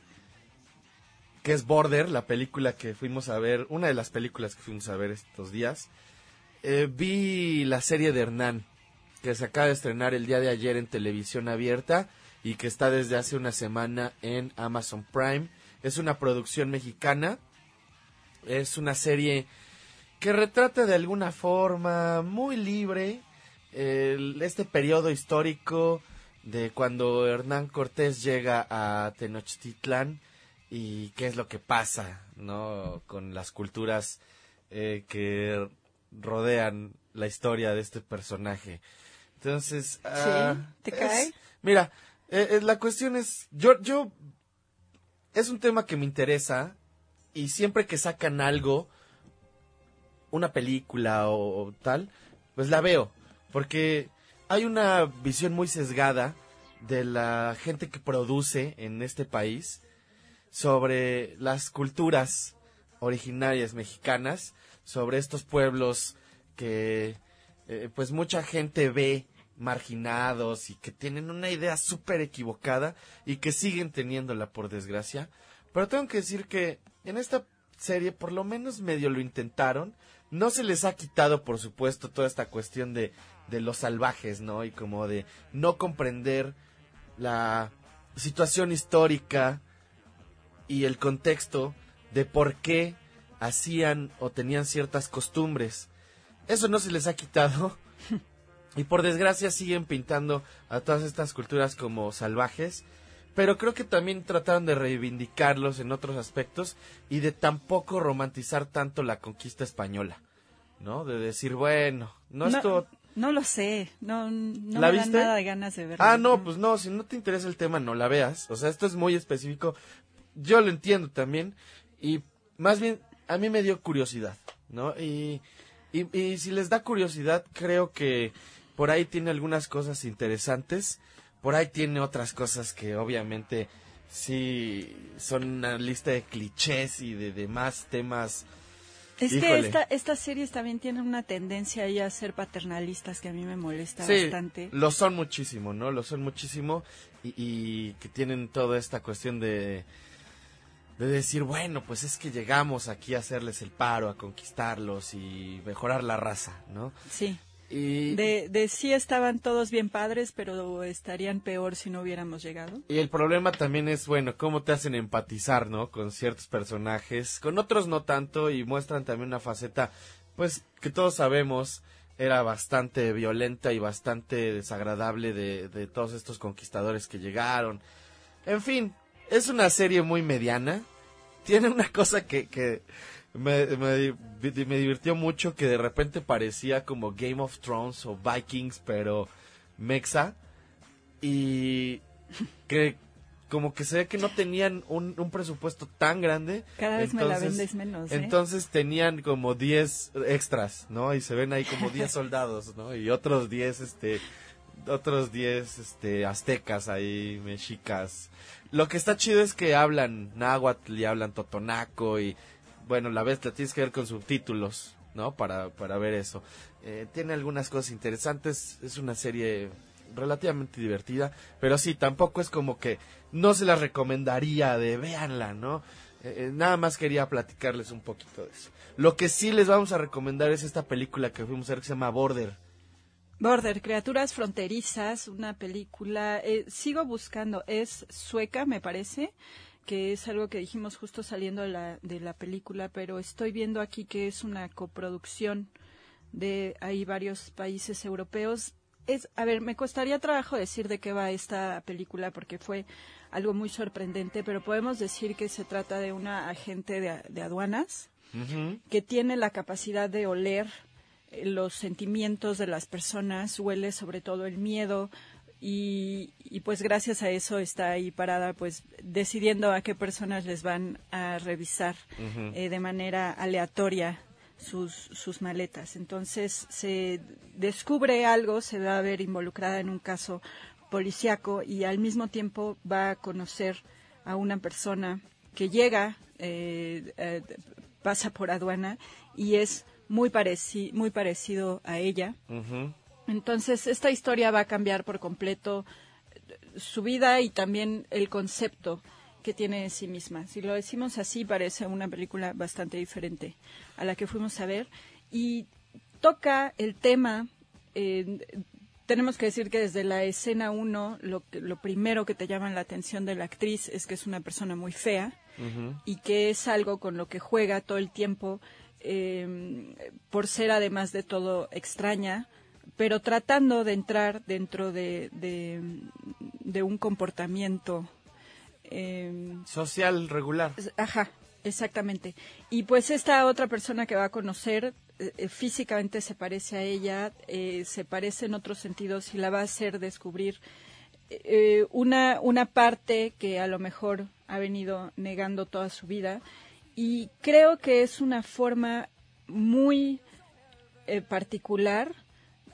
S1: que es Border, la película que fuimos a ver, una de las películas que fuimos a ver estos días, eh, vi la serie de Hernán, que se acaba de estrenar el día de ayer en televisión abierta y que está desde hace una semana en Amazon Prime. Es una producción mexicana, es una serie que retrata de alguna forma muy libre el- este periodo histórico de cuando Hernán Cortés llega a Tenochtitlán y qué es lo que pasa, ¿no? Con las culturas eh, que rodean la historia de este personaje. Entonces, ah,
S4: ¿Te
S1: es-
S4: cae?
S1: Mira, eh, eh, la cuestión es, yo, yo, es un tema que me interesa y siempre que sacan algo, una película o, o tal, pues la veo, porque hay una visión muy sesgada de la gente que produce en este país sobre las culturas originarias mexicanas, sobre estos pueblos que eh, pues mucha gente ve marginados y que tienen una idea súper equivocada y que siguen teniéndola por desgracia. Pero tengo que decir que en esta serie por lo menos medio lo intentaron. No se les ha quitado, por supuesto, toda esta cuestión de, de los salvajes, ¿no? Y como de no comprender la situación histórica y el contexto de por qué hacían o tenían ciertas costumbres. Eso no se les ha quitado. Y por desgracia siguen pintando a todas estas culturas como salvajes. Pero creo que también trataron de reivindicarlos en otros aspectos y de tampoco romantizar tanto la conquista española. ¿No? De decir, bueno, no,
S4: No,
S1: esto...
S4: no lo sé, no, no
S1: ¿La
S4: me dan
S1: viste?
S4: nada de ganas de verlo.
S1: Ah, no, pues no, si no te interesa el tema, no la veas. O sea, esto es muy específico. Yo lo entiendo también. Y más bien, a mí me dio curiosidad, ¿no? Y, y, y si les da curiosidad, creo que por ahí tiene algunas cosas interesantes. Por ahí tiene otras cosas que obviamente sí son una lista de clichés y de demás temas
S4: Es que esta, estas series también tienen una tendencia ahí a ser paternalistas que a mí me molesta
S1: Sí,
S4: bastante.
S1: lo son muchísimo, ¿no? Lo son muchísimo y, y que tienen toda esta cuestión de, de decir, bueno, pues es que llegamos aquí a hacerles el paro, a conquistarlos y mejorar la raza, ¿no?
S4: Sí.
S1: Y,
S4: De, de sí estaban todos bien padres, pero estarían peor si no hubiéramos llegado.
S1: y el problema también es, bueno, cómo te hacen empatizar, ¿no? Con ciertos personajes, con otros no tanto y muestran también una faceta, pues, que todos sabemos era bastante violenta y bastante desagradable de, de todos estos conquistadores que llegaron. En fin, es una serie muy mediana. Tiene una cosa que, que me, me, me divirtió mucho, que de repente parecía como Game of Thrones o Vikings, pero mexa. Y que como que se ve que no tenían un, un presupuesto tan grande.
S4: Cada vez me la vendes menos. ¿eh?
S1: entonces tenían como 10 extras, ¿no? Y se ven ahí como 10 soldados, ¿no? Y otros 10, este, otros 10, este, aztecas ahí, mexicas. Lo que está chido es que hablan náhuatl y hablan totonaco y, bueno, la vez la tienes que ver con subtítulos, ¿no? Para, para ver eso. Eh, tiene algunas cosas interesantes, es una serie relativamente divertida, pero sí, tampoco es como que no se la recomendaría de véanla, ¿no? Eh, eh, nada más quería platicarles un poquito de eso. Lo que sí les vamos a recomendar es esta película que fuimos a ver que se llama Border.
S4: Border, Criaturas Fronterizas, una película, eh, sigo buscando, es sueca, me parece, que es algo que dijimos justo saliendo de la, de la película, pero estoy viendo aquí que es una coproducción de ahí varios países europeos. Es, a ver, me costaría trabajo decir de qué va esta película porque fue algo muy sorprendente, pero podemos decir que se trata de una agente de, de aduanas que tiene la capacidad de oler eh, los sentimientos de las personas, huele sobre todo el miedo y, y pues gracias a eso está ahí parada pues decidiendo a qué personas les van a revisar eh, de manera aleatoria sus, sus maletas. Entonces se descubre algo, se va a ver involucrada en un caso policiaco y al mismo tiempo va a conocer a una persona que llega, eh, eh, pasa por aduana y es muy, pareci muy parecido a ella. Entonces, esta historia va a cambiar por completo eh, su vida y también el concepto que tiene de sí misma. Si lo decimos así, parece una película bastante diferente a la que fuimos a ver. Y toca el tema, eh, tenemos que decir que desde la escena 1, lo, lo primero que te llama la atención de la actriz es que es una persona muy fea y que es algo con lo que juega todo el tiempo eh, por ser además de todo extraña, pero tratando de entrar dentro de, de, de un comportamiento. eh,
S1: Social regular.
S4: Ajá, exactamente. Y pues esta otra persona que va a conocer eh, eh, físicamente se parece a ella, eh, se parece en otros sentidos y la va a hacer descubrir una, una parte que a lo mejor ha venido negando toda su vida. Y creo que es una forma muy eh, particular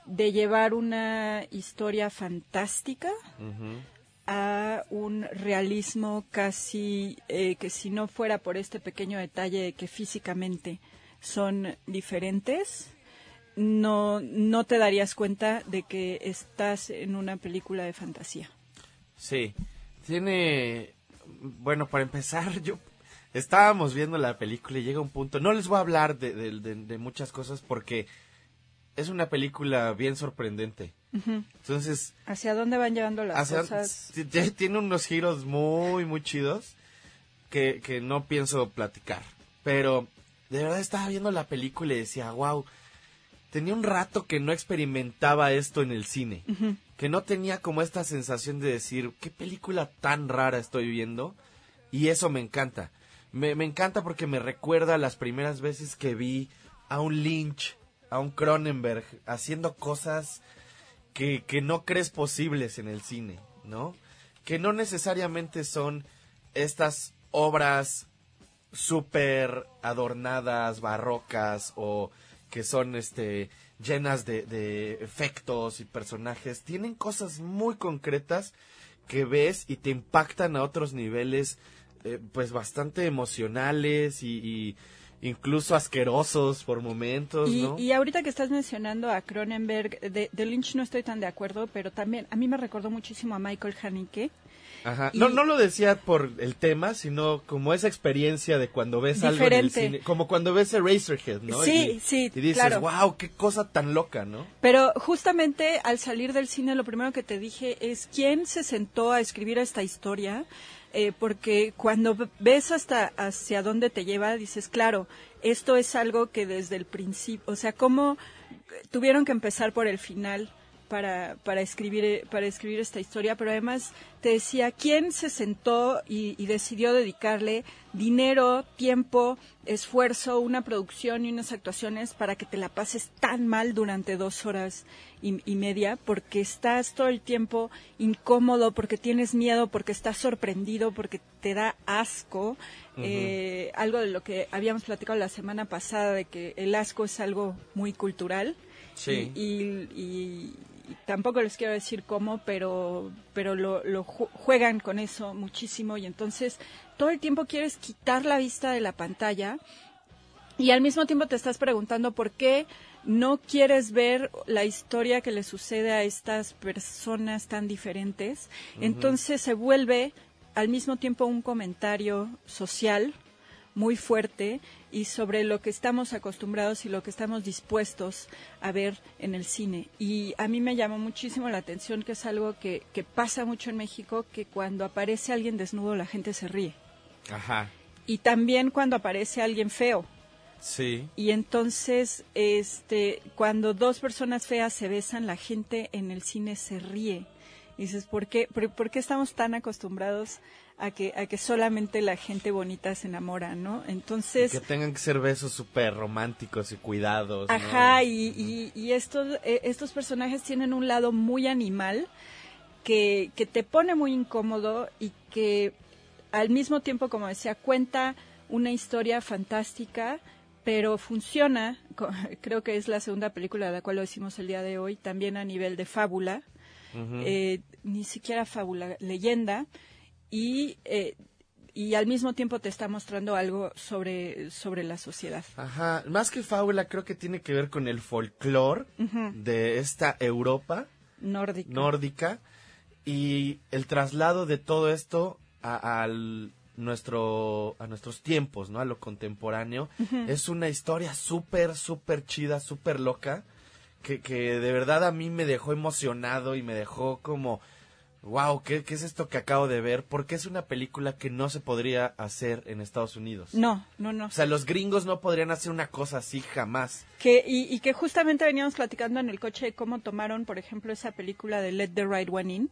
S4: de llevar una historia fantástica a un realismo casi eh, que si no fuera por este pequeño detalle de que físicamente son diferentes, no, no te darías cuenta de que estás en una película de fantasía.
S1: Sí, tiene, bueno, para empezar, yo estábamos viendo la película y llega un punto, no les voy a hablar de, de- de- de muchas cosas porque es una película bien sorprendente. Entonces,
S4: ¿Hacia dónde van llevando las cosas?
S1: tiene unos giros muy, muy chidos que, que no pienso platicar. Pero de verdad estaba viendo la película y decía, wow, tenía un rato que no experimentaba esto en el cine. Que no tenía como esta sensación de decir, qué película tan rara estoy viendo. Y eso me encanta. Me, me encanta porque me recuerda las primeras veces que vi a un Lynch, a un Cronenberg, haciendo cosas que, que no crees posibles en el cine, ¿no? Que no necesariamente son estas obras súper adornadas, barrocas o que son este llenas de, de efectos y personajes. Tienen cosas muy concretas que ves y te impactan a otros niveles eh, pues bastante emocionales y, y, incluso asquerosos por momentos,
S4: Y,
S1: ¿no?
S4: y ahorita que estás mencionando a Cronenberg, de, de Lynch no estoy tan de acuerdo, pero también a mí me recordó muchísimo a Michael Haneke.
S1: Ajá.
S4: y-
S1: No, no lo decía por el tema, sino como esa experiencia de cuando ves algo en el
S4: Diferente.
S1: cine, como cuando ves Eraserhead, ¿no?
S4: Sí,
S1: Y-
S4: sí,
S1: Y dices,
S4: claro.
S1: wow, qué cosa tan loca, ¿no?
S4: Pero justamente al salir del cine lo primero que te dije es quién se sentó a escribir esta historia, Eh, porque cuando ves hasta hacia dónde te lleva dices claro esto es algo que desde el principio, o sea cómo tuvieron que empezar por el final para, para escribir eh, para escribir esta historia, pero además te decía quién se sentó y, y decidió dedicarle dinero, tiempo, esfuerzo, una producción y unas actuaciones para que te la pases tan mal durante dos horas y, y media, porque estás todo el tiempo incómodo, porque tienes miedo, porque estás sorprendido, porque te da asco. Eh, algo de lo que habíamos platicado la semana pasada, de que el asco es algo muy cultural.
S1: Sí.
S4: Y- y- y tampoco les quiero decir cómo, pero, pero lo, lo ju- juegan con eso muchísimo y entonces todo el tiempo quieres quitar la vista de la pantalla y al mismo tiempo te estás preguntando por qué no quieres ver la historia que le sucede a estas personas tan diferentes. Entonces se vuelve al mismo tiempo un comentario social muy fuerte y sobre lo que estamos acostumbrados y lo que estamos dispuestos a ver en el cine. Y a mí me llamó muchísimo la atención que es algo que, que pasa mucho en México, que cuando aparece alguien desnudo la gente se ríe.
S1: Ajá.
S4: Y también cuando aparece alguien feo.
S1: Sí.
S4: Y entonces, este, cuando dos personas feas se besan, la gente en el cine se ríe. Y dices, ¿por qué, por, por qué estamos tan acostumbrados a que, a que solamente la gente bonita se enamora, no?
S1: Y
S4: Entonces,
S1: que tengan que ser besos súper románticos y cuidados. ¿no?
S4: ajá, y, y, y estos, eh, estos personajes tienen un lado muy animal que, que te pone muy incómodo y que al mismo tiempo, como decía, cuenta una historia fantástica, pero funciona, creo que es la segunda película de la cual lo hicimos el día de hoy, también a nivel de fábula, eh, ni siquiera fábula, leyenda, y, eh, y al mismo tiempo te está mostrando algo sobre, sobre la sociedad.
S1: Ajá. Más que fábula, creo que tiene que ver con el folclore de esta Europa
S4: Nórdica.
S1: nórdica y el traslado de todo esto a, al nuestro a nuestros tiempos, ¿no? A lo contemporáneo. Es una historia súper, súper chida, súper loca, que, que de verdad a mí me dejó emocionado y me dejó como, wow, ¿qué, ¿qué es esto que acabo de ver? Porque es una película que no se podría hacer en Estados Unidos.
S4: no, no, no.
S1: O sea, los gringos no podrían hacer una cosa así jamás.
S4: Que, y, y que justamente veníamos platicando en el coche de cómo tomaron, por ejemplo, esa película de Let the Right One In,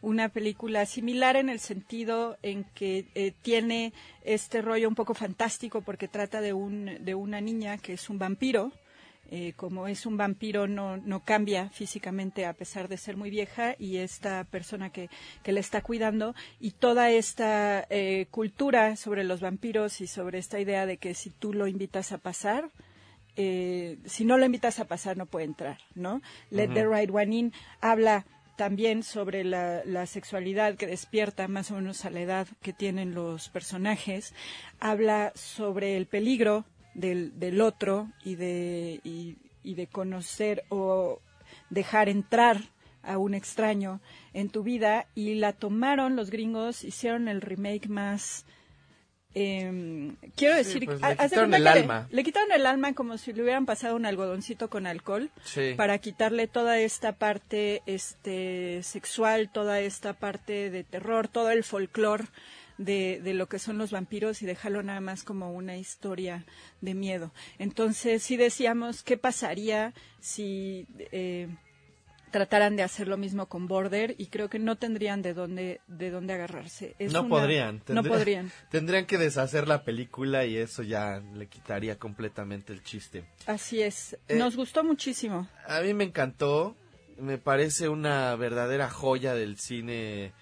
S4: una película similar en el sentido en que eh, tiene este rollo un poco fantástico porque trata de, un, de una niña que es un vampiro. Eh, como es un vampiro, no, no cambia físicamente a pesar de ser muy vieja y esta persona que, que la está cuidando. Y toda esta eh, cultura sobre los vampiros y sobre esta idea de que si tú lo invitas a pasar, eh, si no lo invitas a pasar no puede entrar, ¿no? Let the Right One In. Habla también sobre la, la sexualidad que despierta más o menos a la edad que tienen los personajes, habla sobre el peligro del, del otro y de, y, y de conocer o dejar entrar a un extraño en tu vida y la tomaron los gringos, hicieron el remake más... em, quiero
S1: Sí,
S4: decir,
S1: pues, le quitaron el
S4: le-
S1: alma.
S4: le quitaron el alma como si le hubieran pasado un algodoncito con alcohol
S1: Sí.
S4: para quitarle toda esta parte este sexual, toda esta parte de terror, todo el folclore de, de lo que son los vampiros y dejarlo nada más como una historia de miedo. Entonces, sí decíamos, ¿qué pasaría si eh, trataran de hacer lo mismo con Border? Y creo que no tendrían de dónde, de dónde agarrarse. Es
S1: no
S4: una-
S1: podrían.
S4: No podrían.
S1: Tendrían que deshacer la película y eso ya le quitaría completamente el chiste.
S4: Así es.
S1: Eh,
S4: Nos gustó muchísimo.
S1: A mí me encantó. Me parece una verdadera joya del cine.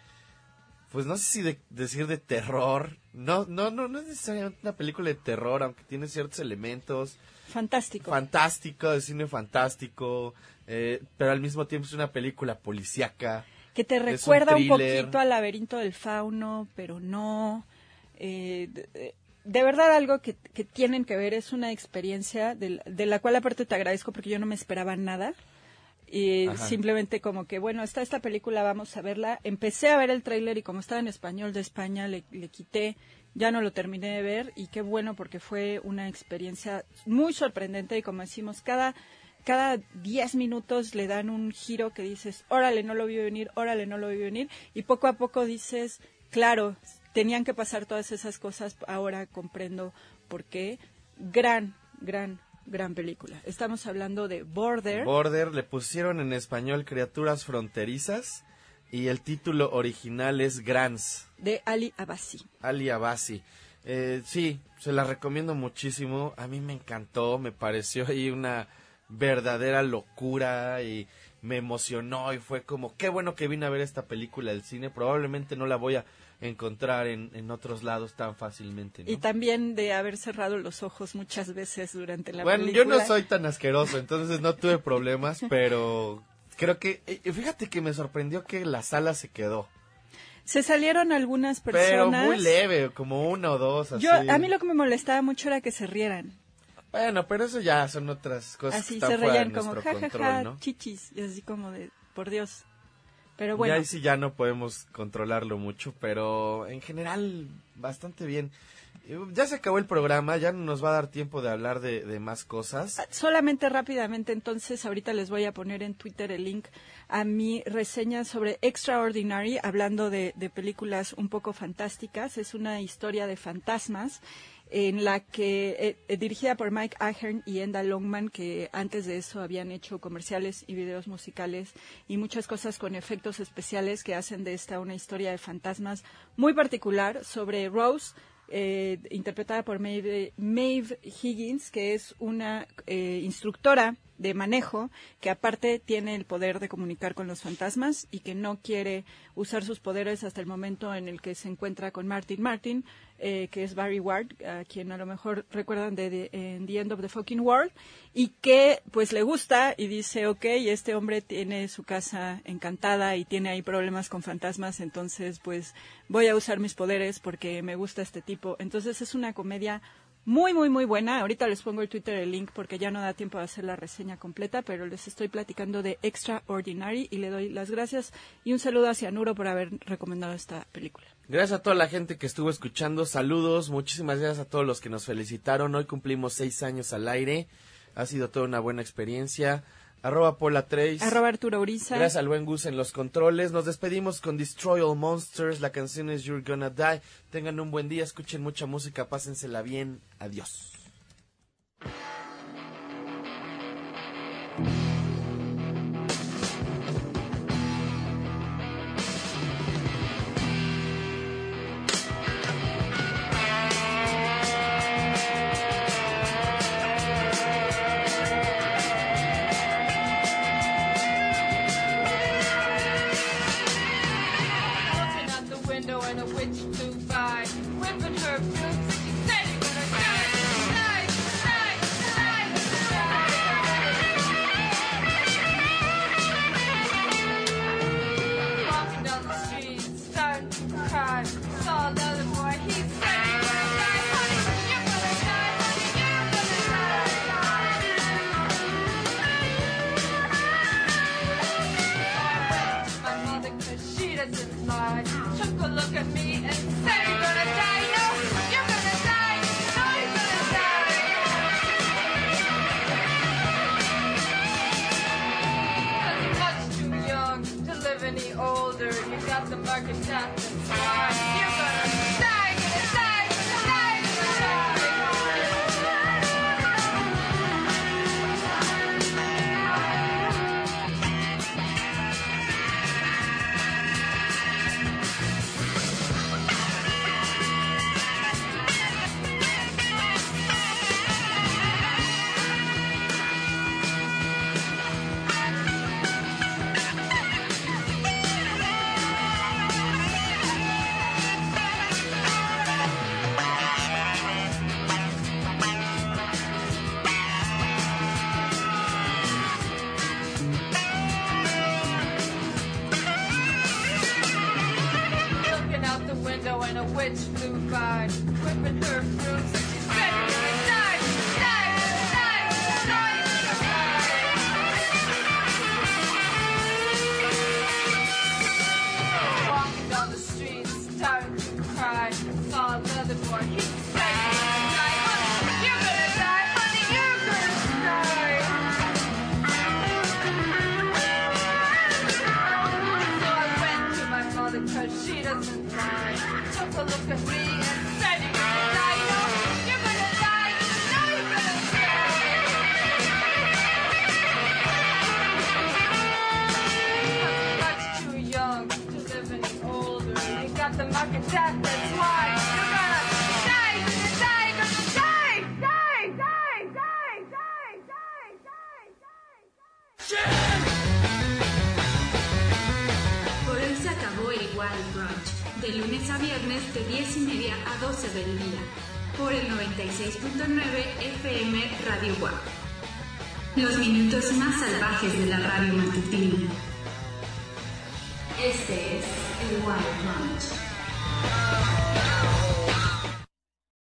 S1: Pues no sé si de- decir de terror. No, no, no, no es necesariamente una película de terror, aunque tiene ciertos elementos.
S4: Fantástico.
S1: Fantástico, de cine fantástico. eh, pero al mismo tiempo es una película policíaca.
S4: que te
S1: un
S4: recuerda un, poquito al laberinto del fauno, pero no. Eh, de verdad algo que, que tienen que ver, es una experiencia de, de la cual aparte te agradezco porque yo no me esperaba nada. Y
S1: Ajá.
S4: simplemente como que, bueno, está esta película, vamos a verla. Empecé a ver el tráiler y como estaba en español de España, le, le quité, ya no lo terminé de ver y qué bueno porque fue una experiencia muy sorprendente y como decimos, cada, cada 10 minutos le dan un giro que dices, órale, no lo vi venir, órale, no lo vi venir y poco a poco dices, claro, tenían que pasar todas esas cosas, ahora comprendo por qué. Gran, gran, gran película. Estamos hablando de Border.
S1: Border le pusieron en español Criaturas Fronterizas y el título original es Grants,
S4: de Ali Abassi.
S1: Ali Abassi. Eh, sí, se la recomiendo muchísimo. A mí me encantó, me pareció ahí una verdadera locura y me emocionó y fue como, qué bueno que vine a ver esta película del cine. Probablemente no la voy a encontrar en, en otros lados tan fácilmente. ¿no?
S4: Y también de haber cerrado los ojos muchas veces durante la
S1: Bueno,
S4: película.
S1: yo no soy tan asqueroso, entonces no tuve problemas, pero creo que, eh, fíjate que me sorprendió que la sala se quedó.
S4: Se salieron algunas
S1: Pero
S4: personas.
S1: muy leve, como una o dos, así.
S4: Yo, a mí lo que me molestaba mucho era que se rieran.
S1: Bueno, pero eso ya son otras cosas
S4: Así
S1: que están
S4: se reían como jajaja,
S1: control, ¿no?
S4: chichis. Y así como de, por Dios. Pero bueno,
S1: ahí sí ya no podemos controlarlo mucho, pero en general bastante bien. Eh, Ya se acabó el programa, ya no nos va a dar tiempo de hablar de, de más cosas.
S4: solamente rápidamente, entonces ahorita les voy a poner en Twitter el link a mi reseña sobre Extraordinary, hablando de, de películas un poco fantásticas. Es una historia de fantasmas en la que eh, eh, dirigida por Mike Ahern y Enda Longman, que antes de eso habían hecho comerciales y videos musicales y muchas cosas con efectos especiales que hacen de esta una historia de fantasmas muy particular sobre Rose, eh, interpretada por Maeve, Higgins, que es una instructora de manejo que aparte tiene el poder de comunicar con los fantasmas y que no quiere usar sus poderes hasta el momento en el que se encuentra con Martin Martin, eh, que es Barry Ward, a quien a lo mejor recuerdan de, The End of the Fucking World, y que pues le gusta y dice, ok, este hombre tiene su casa encantada y tiene ahí problemas con fantasmas, entonces pues voy a usar mis poderes porque me gusta este tipo. Entonces es una comedia muy, muy, muy buena. Ahorita les pongo el Twitter el link porque ya no da tiempo de hacer la reseña completa, pero les estoy platicando de Extraordinary y le doy las gracias y un saludo hacia Nuro por haber recomendado esta película.
S1: Gracias a toda la gente que estuvo escuchando. Saludos, muchísimas gracias a todos los que nos felicitaron. Hoy cumplimos seis años al aire. Ha sido toda una buena experiencia. Arroba Pola Trace.
S4: Arroba Arturo Uriza.
S1: Gracias al buen Gus en los controles. Nos despedimos con Destroy All Monsters. La canción es You're Gonna Die. Tengan un buen día, escuchen mucha música, pásensela bien. Adiós.